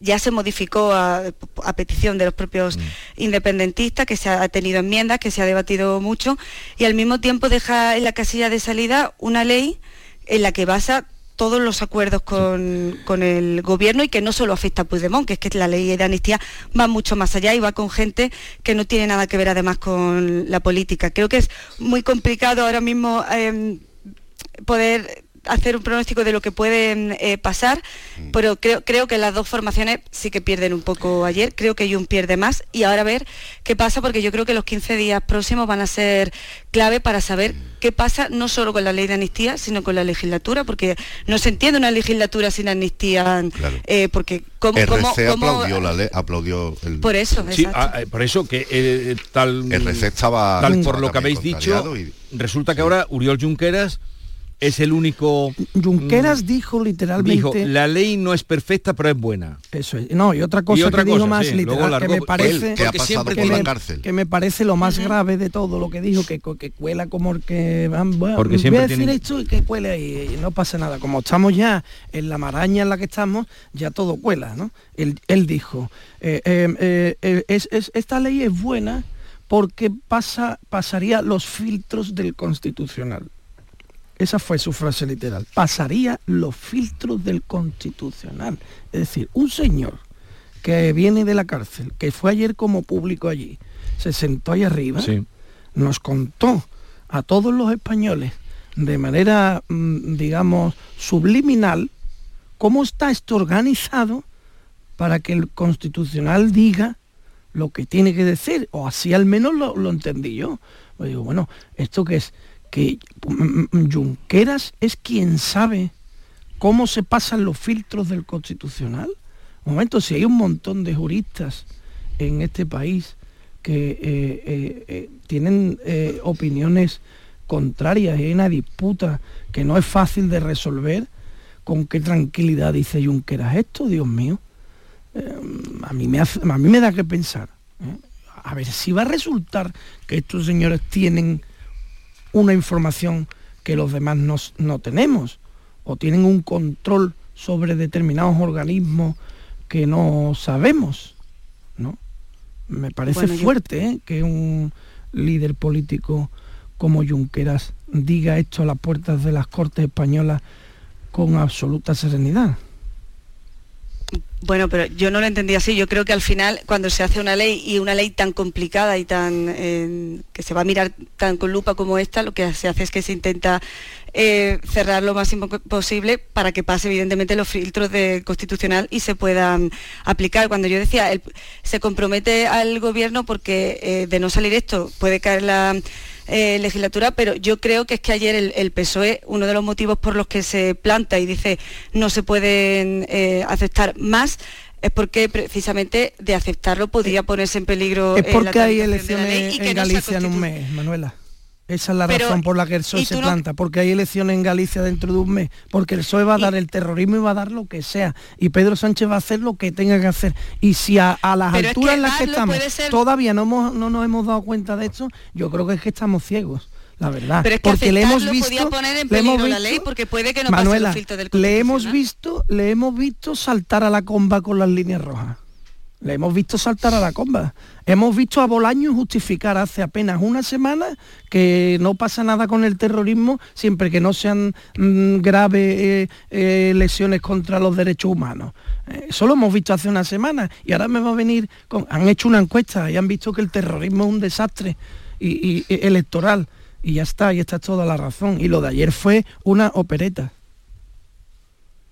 ya se modificó a, petición de los propios mm. independentistas, que se ha tenido enmiendas, que se ha debatido mucho, y al mismo tiempo deja en la casilla de salida una ley en la que basa todos los acuerdos con, el gobierno y que no solo afecta a Puigdemont, que es que la ley de amnistía va mucho más allá y va con gente que no tiene nada que ver además con la política. Creo que es muy complicado ahora mismo em, poder hacer un pronóstico de lo que puede eh, pasar, mm. pero creo, creo que las dos formaciones sí que pierden un poco ayer, creo que Jun pierde más y ahora a ver qué pasa, porque yo creo que los 15 días próximos van a ser clave para saber qué pasa no solo con la ley de amnistía, sino con la legislatura, porque no se entiende una legislatura sin amnistía, eh, porque como aplaudió la ley, aplaudió el... Por eso, ah, eh, por eso que tal, estaba tal por lo que habéis dicho, resulta que ahora Uriol Junqueras es el único... Junqueras mm, dijo literalmente... Dijo, la ley no es perfecta, pero es buena. Eso es. No, y otra cosa que dijo más literal, que me parece... que ha pasado que, la cárcel. que me parece lo más grave de todo lo que dijo, que, que cuela como que... Bueno, Porque voy a decir esto y que cuele ahí, y no pasa nada. Como estamos ya en la maraña en la que estamos, ya todo cuela, ¿no? Él, él dijo, eh, eh, eh, es, esta ley es buena porque pasa, pasaría los filtros del constitucional. Esa fue su frase literal. Pasaría los filtros del constitucional. Es decir, un señor que viene de la cárcel, que fue ayer como público allí, se sentó ahí arriba, nos contó a todos los españoles de manera, mm, digamos, subliminal, cómo está esto organizado para que el constitucional diga lo que tiene que decir, o así al menos lo, lo entendí yo. Pues digo, bueno, esto que es que mm, mm, Junqueras es quien sabe cómo se pasan los filtros del constitucional. Un momento, si hay un montón de juristas en este país que eh, eh, eh, tienen opiniones contrarias y hay una disputa que no es fácil de resolver, ¿con qué tranquilidad dice Junqueras esto, Dios mío? a, mí me a mí me da que pensar. A ver si va a resultar que estos señores tienen una información que los demás no, tenemos o tienen un control sobre determinados organismos que no sabemos, ¿no? Me parece fuerte ¿eh? que un líder político como Junqueras diga esto a las puertas de las Cortes Españolas con absoluta serenidad. Bueno, pero yo no lo entendí así. Yo creo que al final, cuando se hace una ley y una ley tan complicada y tan eh, que se va a mirar tan con lupa como esta, lo que se hace es que se intenta eh, cerrar lo máximo posible para que pase evidentemente los filtros de constitucional y se puedan aplicar. Cuando yo decía, se compromete al gobierno porque eh, de no salir esto puede caer la eh, legislatura, pero yo creo que es que ayer el, PSOE, uno de los motivos por los que se planta y dice no se pueden eh, aceptar más, es porque precisamente de aceptarlo podría ponerse en peligro. Es porque hay elecciones en Galicia en un mes, Manuela. Esa es la razón por la que el PSOE se planta, porque hay elecciones en Galicia dentro de un mes, porque el PSOE va a dar el terrorismo y va a dar lo que sea, y Pedro Sánchez va a hacer lo que tenga que hacer. Y si a, las alturas en las que estamos todavía no, no nos hemos dado cuenta de esto, yo creo que es que estamos ciegos la verdad. Pero es que porque le hemos visto, poner en peligro la ley porque puede que no Manuela, pase el filtro del le hemos visto, le hemos visto saltar a la comba con las líneas rojas Le hemos visto saltar a la comba. Hemos visto a Bolaño justificar hace apenas una semana que no pasa nada con el terrorismo siempre que no sean mm, graves eh, eh, lesiones contra los derechos humanos. Eh, eso lo hemos visto hace una semana y ahora me va a venir con... Han hecho una encuesta y han visto que el terrorismo es un desastre y, y- electoral y ya está, y esta es toda la razón. Y lo de ayer fue una opereta.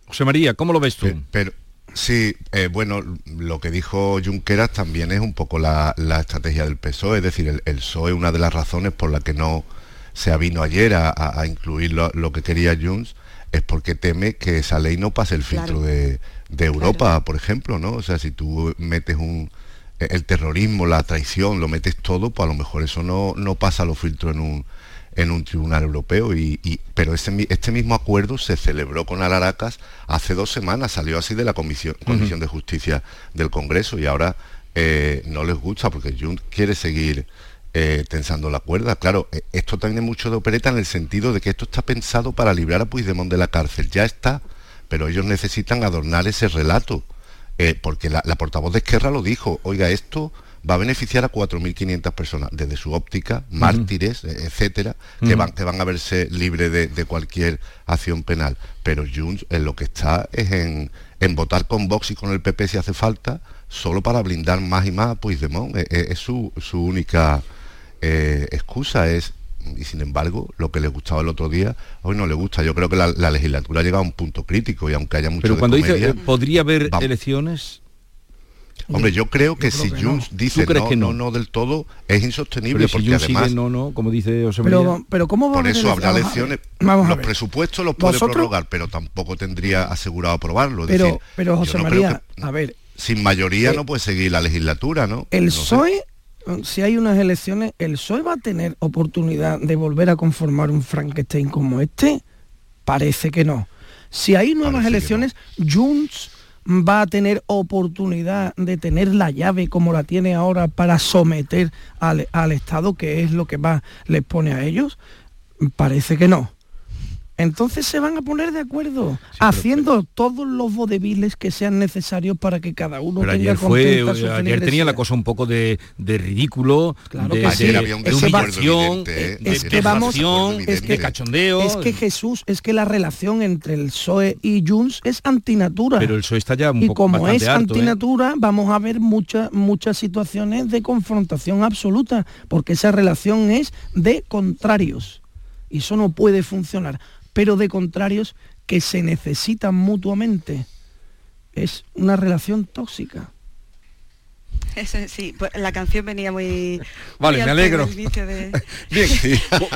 José María, ¿cómo lo ves tú? Pero sí, eh, bueno, lo que dijo Junqueras también es un poco la, la estrategia del PSOE, es decir, el, el PSOE una de las razones por la que no se avino ayer a, incluir lo, lo que quería Junts es porque teme que esa ley no pase el filtro Claro. de, de Europa, por ejemplo, ¿no? O sea, si tú metes un el terrorismo, la traición, lo metes todo, pues a lo mejor eso no, no pasa los filtros en un en un tribunal europeo y, y- pero ese este mismo acuerdo se celebró con Alaracas hace dos semanas salió así de la comisión comisión de justicia del Congreso y ahora eh, no les gusta porque Junts quiere seguir eh, tensando la cuerda. Claro eh, esto tiene mucho de opereta en el sentido de que esto está pensado para librar a Puigdemont de la cárcel. Ya está pero ellos necesitan adornar ese relato eh, porque la, la portavoz de Esquerra lo dijo, oiga, esto va a beneficiar a 4.500 personas, desde su óptica, mártires, eh, etcétera, que, van, que van a verse libres de, de cualquier acción penal. Pero Junts en lo que está es en, en votar con Vox y con el PP si hace falta, solo para blindar más y más a Puigdemont. Eh, eh, es su, su única eh, excusa, es y sin embargo lo que les gustaba el otro día hoy no le gusta yo creo que la, la legislatura llega a un punto crítico y aunque haya mucho Pero de cuando dice, comedia, eh, ¿podría haber vamos. elecciones? Hombre, yo creo que si que. Junts ¿Tú dice no, que no, no? no del todo, es insostenible Pero si porque Junts además sigue no, no, como dice José María. Pero, pero ¿cómo va a por eso habrá elecciones? Vamos. Vamos los presupuestos los puede Vosotros- prorrogar, pero tampoco tendría asegurado aprobarlo. Es Pero, decir, pero José no María, que- a ver, sin mayoría eh, no puede seguir la legislatura, ¿no? el No sé. PSOE, si hay unas elecciones, ¿el PSOE va a tener oportunidad de volver a conformar un Frankenstein como este? Parece que no. Si hay nuevas elecciones, Junts va a tener oportunidad de tener la llave como la tiene ahora para someter al, al Estado, que es lo que más les pone a ellos. Parece que no. Entonces se van a poner de acuerdo, haciendo todos los vodeviles que sean necesarios para que cada uno Pero tenga ayer fue, su ayer tenía la cosa un poco de, de ridículo, Claro de, que sí. de- humillación, ¿eh? de es que vamos de cachondeo. es que Jesús es que la relación entre el PSOE y Junts es antinatura pero el PSOE está ya un y poco como bastante es harto, ¿eh? antinatura vamos a ver muchas muchas situaciones de confrontación absoluta porque esa relación es de contrarios y eso no puede funcionar pero de contrarios que se necesitan mutuamente. Es una relación tóxica Eso, sí, pues la canción venía muy... Vale, muy me al alegro. de- Bien, co-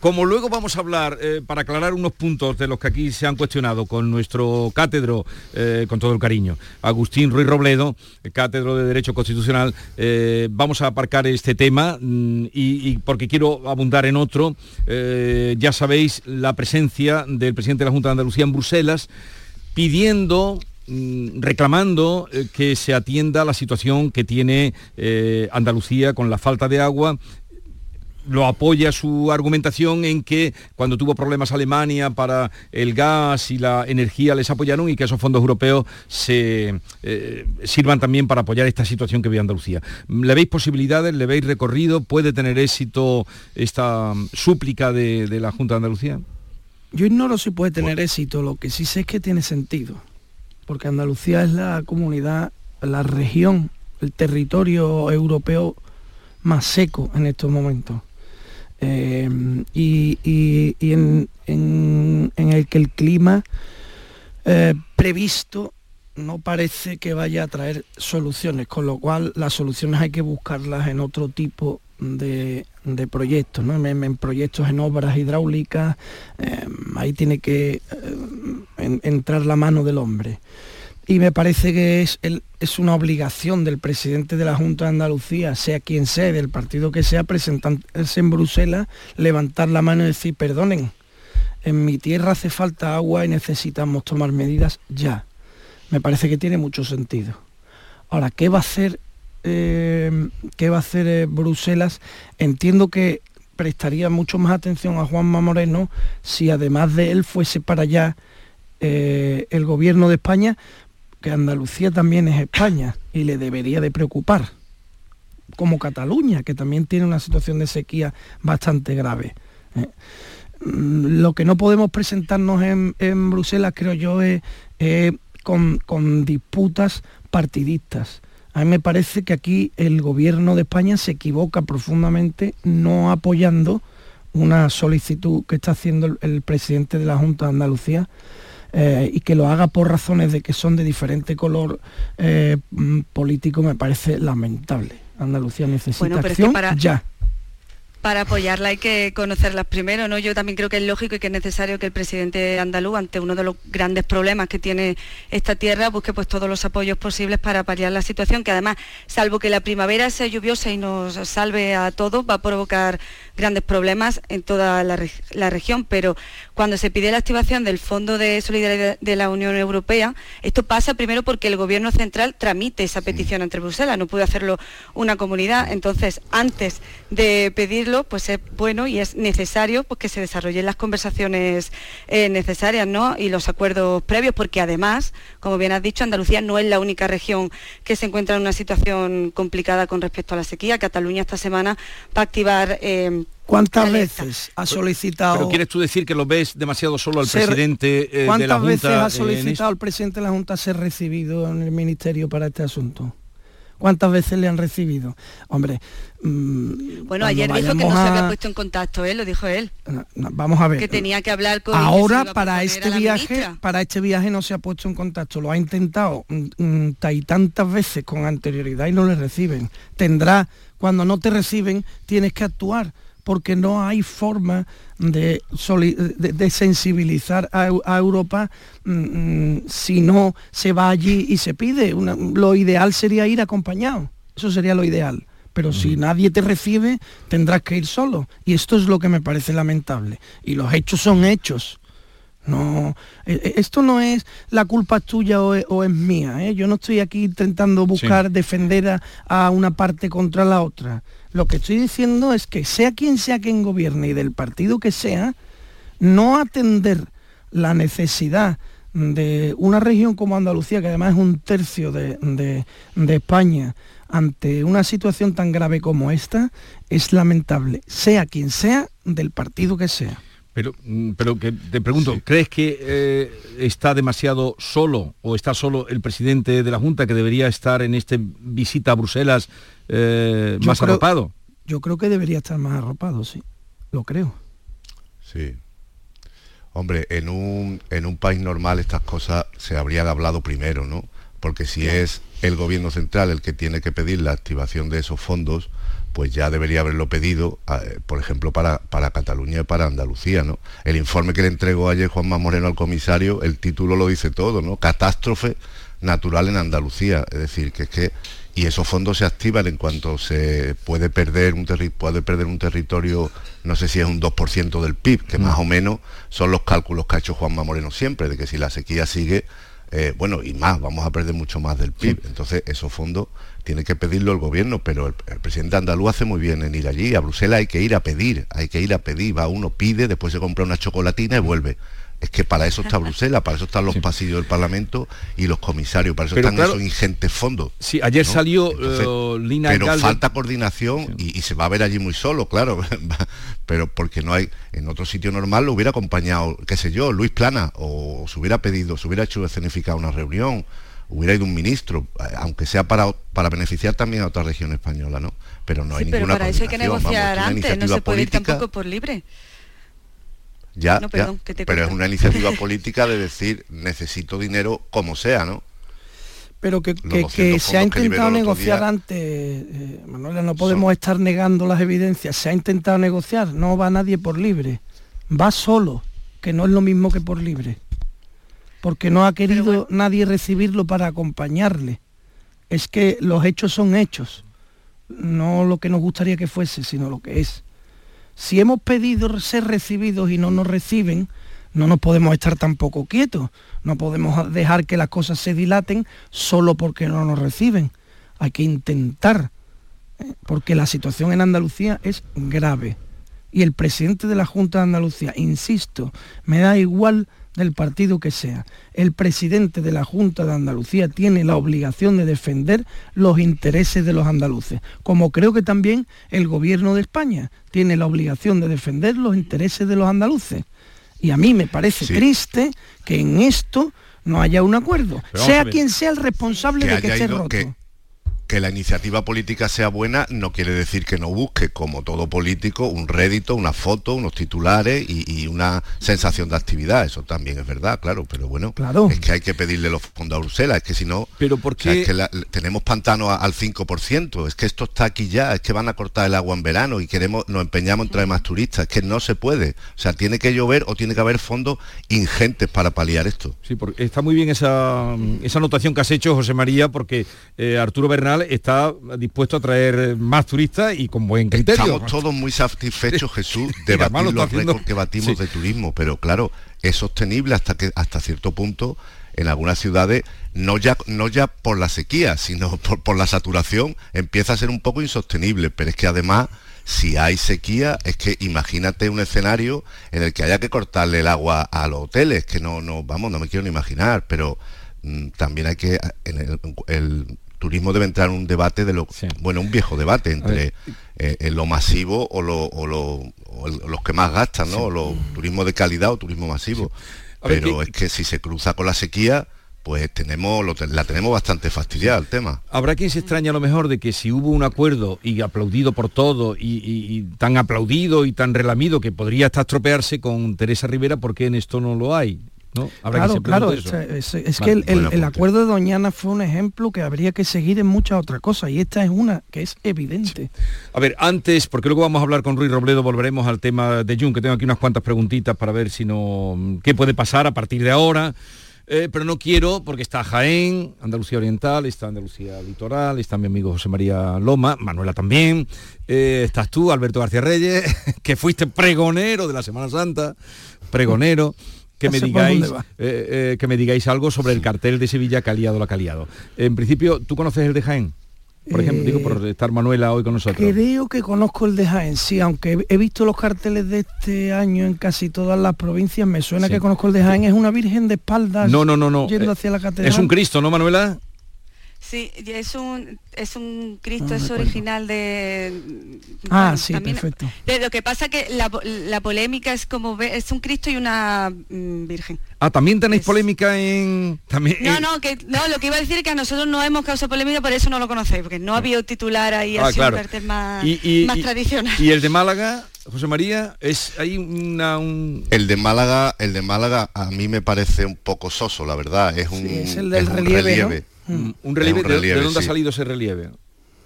como luego vamos a hablar, eh, para aclarar unos puntos de los que aquí se han cuestionado con nuestro cátedro, eh, con todo el cariño, Agustín Ruiz Robledo, eh, cátedro de Derecho Constitucional, eh, vamos a aparcar este tema mm, y, y porque quiero abundar en otro, ya sabéis la presencia del presidente de la Junta de Andalucía en Bruselas, pidiendo reclamando eh, que se atienda la situación que tiene eh, Andalucía con la falta de agua lo apoya su argumentación en que cuando tuvo problemas Alemania para el gas y la energía les apoyaron y que esos fondos europeos se eh, sirvan también para apoyar esta situación que vive Andalucía. ¿Le veis posibilidades? ¿Le veis recorrido? ¿Puede tener éxito esta mm, súplica de, de la Junta de Andalucía? Yo ignoro si puede tener éxito, lo que sí sé es que tiene sentido, porque Andalucía es la comunidad, la región, el territorio europeo más seco en estos momentos. Eh, y en el que el clima eh, previsto no parece que vaya a traer soluciones, con lo cual las soluciones hay que buscarlas en otro tipo de, de proyectos, ¿no? en, proyectos en obras hidráulicas, eh, ahí tiene que en- entrar la mano del hombre. Y me parece que es, el- es una obligación del presidente de la Junta de Andalucía, sea quien sea, del partido que sea, presentarse en Bruselas, levantar la mano y decir, perdonen, en mi tierra hace falta agua y necesitamos tomar medidas ya. Me parece que tiene mucho sentido. Ahora, ¿qué va a hacer, eh, qué va a hacer eh, Bruselas? Entiendo que prestaría mucho más atención a Juanma Moreno si además de él fuese para allá eh, el gobierno de España, que Andalucía también es España y le debería de preocupar, como Cataluña, que también tiene una situación de sequía bastante grave. ¿eh? Mm, lo que no podemos presentarnos en, Bruselas, creo yo, es con, con disputas partidistas. A mí me parece que aquí el gobierno de España se equivoca profundamente no apoyando una solicitud que está haciendo el, presidente de la Junta de Andalucía eh, y que lo haga por razones de que son de diferente color eh, político me parece lamentable. Andalucía necesita acción ya para apoyarla hay que conocerlas primero, ¿no? Yo también creo que es lógico y que es necesario que el presidente andaluz, ante uno de los grandes problemas que tiene esta tierra, busque pues todos los apoyos posibles para paliar la situación, que además, salvo que la primavera sea lluviosa y nos salve a todos, va a provocar grandes problemas en toda la, región, pero cuando se pide la activación del Fondo de Solidaridad de la Unión Europea, esto pasa primero porque el Gobierno central tramite esa petición ante Bruselas, no puede hacerlo una comunidad. Entonces, antes de pedirlo, pues es bueno y es necesario pues, que se desarrollen las conversaciones eh, necesarias ¿no? y los acuerdos previos, porque además, como bien has dicho, Andalucía no es la única región que se encuentra en una situación complicada con respecto a la sequía. Cataluña esta semana va a activar eh, ¿Cuántas veces ha solicitado... Pero, quieres tú decir que lo ves demasiado solo al presidente eh, de la Junta? ¿Cuántas veces ha solicitado el presidente de la Junta ser recibido en el Ministerio para este asunto? ¿Cuántas veces le han recibido? Hombre, mm, bueno, ayer dijo que no se había puesto en contacto él, lo dijo él. vamos a ver. Que tenía que hablar con Ahora para este viaje, para este viaje no se ha puesto en contacto, lo ha intentado y tantas veces con anterioridad y no le reciben. Tendrá cuando no te reciben tienes que actuar porque no hay forma de, sensibilizar a, Europa mm, mm, si no se va allí y se pide. lo ideal sería ir acompañado, eso sería lo ideal. Pero si nadie te recibe, tendrás que ir solo. Y esto es lo que me parece lamentable. Y los hechos son hechos. No, e, e, esto no es la culpa tuya o, es mía. ¿eh? Yo no estoy aquí intentando buscar defender a, una parte contra la otra. Lo que estoy diciendo es que sea quien sea quien gobierne y del partido que sea, no atender la necesidad de una región como Andalucía, que además es un tercio de, España, ante una situación tan grave como esta, es lamentable, sea quien sea, del partido que sea. Pero, mm, pero que te pregunto, ¿crees que eh, está demasiado solo o está solo el presidente de la Junta que debería estar en esta visita a Bruselas eh, más arropado? Yo creo que debería estar más arropado, sí. Lo creo. Sí. Hombre, en un, en un país normal estas cosas se habrían hablado primero, ¿no? Porque si es el gobierno central el que tiene que pedir la activación de esos fondos, pues ya debería haberlo pedido, por ejemplo, para, para Cataluña y para Andalucía, ¿no? El informe que le entregó ayer Juanma Moreno al comisario, el título lo dice todo, ¿no? Catástrofe natural en Andalucía. Es decir, que es que y esos fondos se activan en cuanto se puede perder un puede perder un territorio, no sé si es un 2% del PIB, que más mm. o menos son los cálculos que ha hecho Juanma Moreno siempre, de que si la sequía sigue, eh, bueno, y más, vamos a perder mucho más del PIB. Entonces, esos fondos tiene que pedirlo el gobierno, pero el, presidente andaluz hace muy bien en ir allí. A Bruselas hay que ir a pedir, hay que ir a pedir. Va uno, pide, después se compra una chocolatina y vuelve. Es que para eso está Bruselas, para eso están los pasillos del Parlamento y los comisarios, para eso están esos ingentes fondos. Sí, ayer salió uh, Lina Pero falta coordinación y, se va a ver allí muy solo, claro. pero porque no hay, en otro sitio normal lo hubiera acompañado, qué sé yo, Luis Plana, o se hubiera pedido, se hubiera hecho escenificar una reunión, hubiera ido un ministro, eh, aunque sea para, para beneficiar también a otra región española, ¿no? Pero no hay ninguna pero para eso hay que negociar antes, no se puede ir tampoco por libre. Ya, pero es una iniciativa política de decir necesito dinero como sea, ¿no? Pero que, se ha intentado negociar antes, eh, Manuela, no podemos estar negando las evidencias, se ha intentado negociar, no va nadie por libre, va solo, que no es lo mismo que por libre, porque no ha querido nadie recibirlo para acompañarle. Es que los hechos son hechos, no lo que nos gustaría que fuese, sino lo que es. Si hemos pedido ser recibidos y no nos reciben, no nos podemos estar tampoco quietos. No podemos dejar que las cosas se dilaten solo porque no nos reciben. Hay que intentar, ¿eh? porque la situación en Andalucía es grave. Y el presidente de la Junta de Andalucía, insisto, me da igual del partido que sea, el presidente de la Junta de Andalucía tiene la obligación de defender los intereses de los andaluces, como creo que también el gobierno de España tiene la obligación de defender los intereses de los andaluces. Y a mí me parece triste que en esto no haya un acuerdo, sea quien sea el responsable de que esté roto. que la iniciativa política sea buena no quiere decir que no busque, como todo político, un rédito, una foto, unos titulares y, una sensación de actividad. Eso también es verdad, claro, pero bueno, claro. es que hay que pedirle los fondos a Bruselas, es que si no, pero porque es que tenemos pantano al 5%, es que esto está aquí ya, es que van a cortar el agua en verano y queremos, nos empeñamos en traer más turistas, es que no se puede. O sea, tiene que llover o tiene que haber fondos ingentes para paliar esto. Sí, porque está muy bien esa, esa anotación que has hecho, José María, porque eh, Arturo Bernal está dispuesto a traer más turistas y con buen criterio. Estamos todos muy satisfechos, Jesús, de batir los récords que batimos de turismo, pero claro, es sostenible hasta que hasta cierto punto en algunas ciudades, no ya, no ya por la sequía, sino por, la saturación, empieza a ser un poco insostenible. Pero es que además, si hay sequía, es que imagínate un escenario en el que haya que cortarle el agua a los hoteles, que no, no vamos, no me quiero ni imaginar, pero mm, también hay que, en el turismo debe entrar en un debate de lo bueno un viejo debate entre eh, lo masivo o, lo, o, los que más gastan no lo turismo de calidad o turismo masivo. Pero es que si se cruza con la sequía pues tenemos la tenemos bastante fastidiada el tema. Habrá quien se extraña a lo mejor de que si hubo un acuerdo y aplaudido por todo y, tan aplaudido y tan relamido que podría hasta estropearse con Teresa Rivera, ¿por qué en esto no lo hay? Claro, claro, es, que el, acuerdo de Doñana fue un ejemplo que habría que seguir en muchas otras cosas y esta es una que es evidente. A ver, antes, porque luego vamos a hablar con Ruiz Robledo, volveremos al tema de Jun, que tengo aquí unas cuantas preguntitas para ver si no, qué puede pasar a partir de ahora. Eh, pero no quiero porque está Jaén, Andalucía Oriental, está Andalucía Litoral, está mi amigo José María Loma, Manuela también, eh, estás tú, Alberto García Reyes, que fuiste pregonero de la Semana Santa, pregonero que me digáis eh, eh, que me digáis algo sobre el cartel de Sevilla Caliado la Caliado. En principio, ¿tú conoces el de Jaén? Por ejemplo, digo, por eh, estar Manuela hoy con nosotros. Creo que conozco el de Jaén, sí, aunque he visto los carteles de este año en casi todas las provincias, me suena que conozco el de Jaén, es una virgen de espaldas no, no, no, no. yendo hacia la catedral. Es un Cristo, ¿no, Manuela? Sí, es un, es un Cristo, es original de... Ah, sí, perfecto. lo que pasa que la, polémica es como... Es un Cristo y una mm, Virgen. Ah, ¿también tenéis polémica en...? También, no, no, que, no, lo que iba a decir es que a nosotros no hemos causado polémica, por eso no lo conocéis, porque no ha habido titular ahí ah, así un cartel más, tradicional. ¿Y el de Málaga? José María, es hay una el de Málaga, el de Málaga a mí me parece un poco soso, la verdad, es un, es el del relieve, Mm. Un relieve, ¿de, dónde ha salido ese relieve?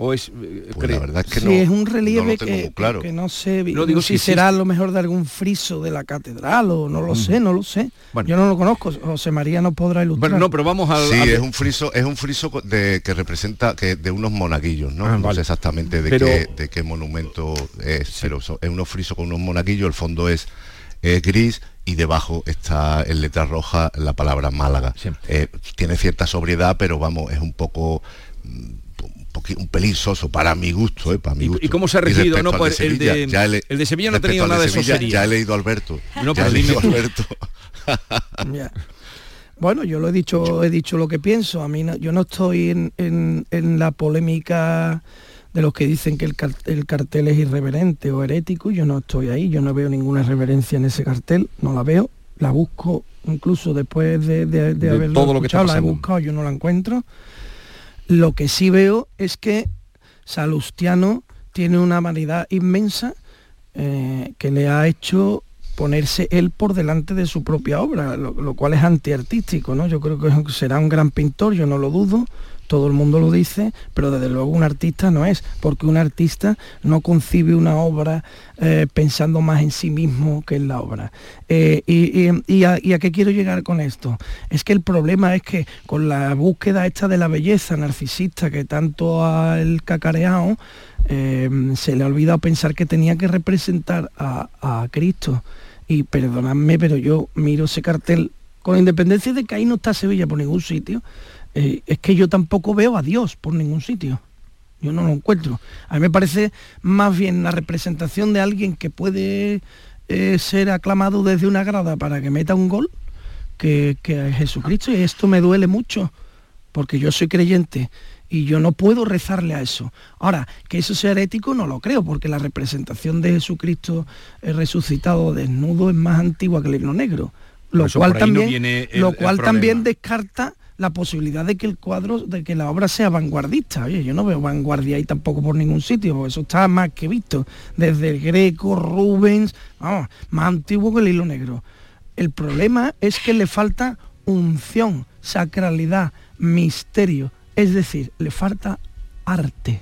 ¿O es, eh, pues la verdad es que sí, es un relieve que, claro. que, no sé no digo si, será a lo mejor de algún friso de la catedral o no lo mm. sé, no lo sé. Yo no lo conozco, José María no podrá ilustrar. Bueno, no, pero vamos a... Sí, es un friso, es un friso de, que representa que de unos monaguillos, ¿no? Ah, no sé exactamente de, qué, de qué monumento es, pero es unos friso con unos monaguillos, el fondo es gris y debajo está en letra roja la palabra Málaga. Eh, tiene cierta sobriedad, pero vamos, es un poco un pelín soso para mi gusto, eh, para mi gusto. ¿Y cómo se ha regido? No, pues el, de, el de Sevilla no ha tenido nada de, Sevilla, Ya he leído Alberto. No, ya he leído Alberto. Bueno, yo lo he dicho, he dicho lo que pienso. A mí yo no estoy en, en, en la polémica de los que dicen que el, cartel es irreverente o herético, yo no estoy ahí, yo no veo ninguna reverencia en ese cartel, no la veo, la busco incluso después de, de, de, todo lo que la he buscado, yo no la encuentro. Lo que sí veo es que Salustiano tiene una vanidad inmensa eh, que le ha hecho ponerse él por delante de su propia obra, lo, lo, cual es antiartístico, ¿no? Yo creo que será un gran pintor, yo no lo dudo, todo el mundo lo dice, pero desde luego un artista no es, porque un artista no concibe una obra eh, pensando más en sí mismo que en la obra. Eh, y, a, qué quiero llegar con esto? Es que el problema es que con la búsqueda esta de la belleza narcisista que tanto ha el cacareado, eh, se le ha olvidado pensar que tenía que representar a, a Cristo. Y perdonadme, pero yo miro ese cartel con independencia de que ahí no está Sevilla por ningún sitio, eh, es que yo tampoco veo a Dios por ningún sitio. Yo no lo encuentro. A mí me parece más bien la representación de alguien que puede eh, ser aclamado desde una grada para que meta un gol que, que a Jesucristo y esto me duele mucho, porque yo soy creyente y yo no puedo rezarle a eso. Ahora, que eso sea herético no lo creo, porque la representación de Jesucristo eh, resucitado desnudo es más antigua que el himno negro. Lo cual también, el- lo cual también descarta la posibilidad de que el cuadro, de que la obra sea vanguardista. Oye, yo no veo vanguardia ahí tampoco por ningún sitio, porque eso está más que visto. Desde el Greco, Rubens, vamos, más antiguo que el hilo negro. El problema es que le falta unción, sacralidad, misterio. Es decir, le falta arte.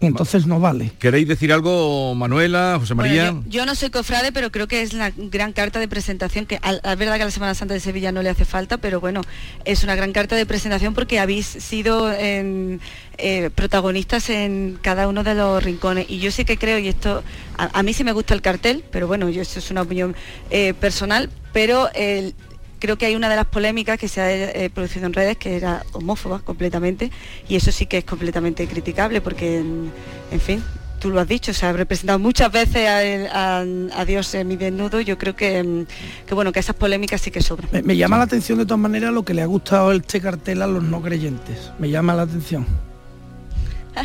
Entonces no vale. ¿Queréis decir algo, Manuela, José Bueno, María? yo, yo no soy cofrade, pero creo que es la gran carta de presentación, que es verdad que a la Semana Santa de Sevilla no le hace falta, pero bueno, es una gran carta de presentación porque habéis sido em, eh, protagonistas en cada uno de los rincones. Y yo sí que creo, y esto, a, a mí sí me gusta el cartel, pero bueno, yo eso es una opinión eh, personal, pero el- creo que hay una de las polémicas que se ha eh, producido en redes que era homófoba completamente y eso sí que es completamente criticable porque, en, fin, tú lo has dicho, se ha representado muchas veces a, Dios en mi desnudo, yo creo que, mm, que bueno, que esas polémicas sí que sobran. Me llama la atención de todas maneras lo que le ha gustado este cartel a los no creyentes. Me llama la atención.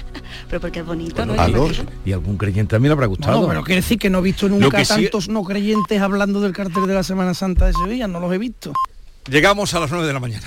Pero porque es bonito, ¿no? Algo- y algún creyente también le habrá gustado. No, pero quiere decir que no he visto nunca sí- tantos no creyentes hablando del cartel de la Semana Santa de Sevilla, no los he visto. Llegamos a las 9 de la mañana.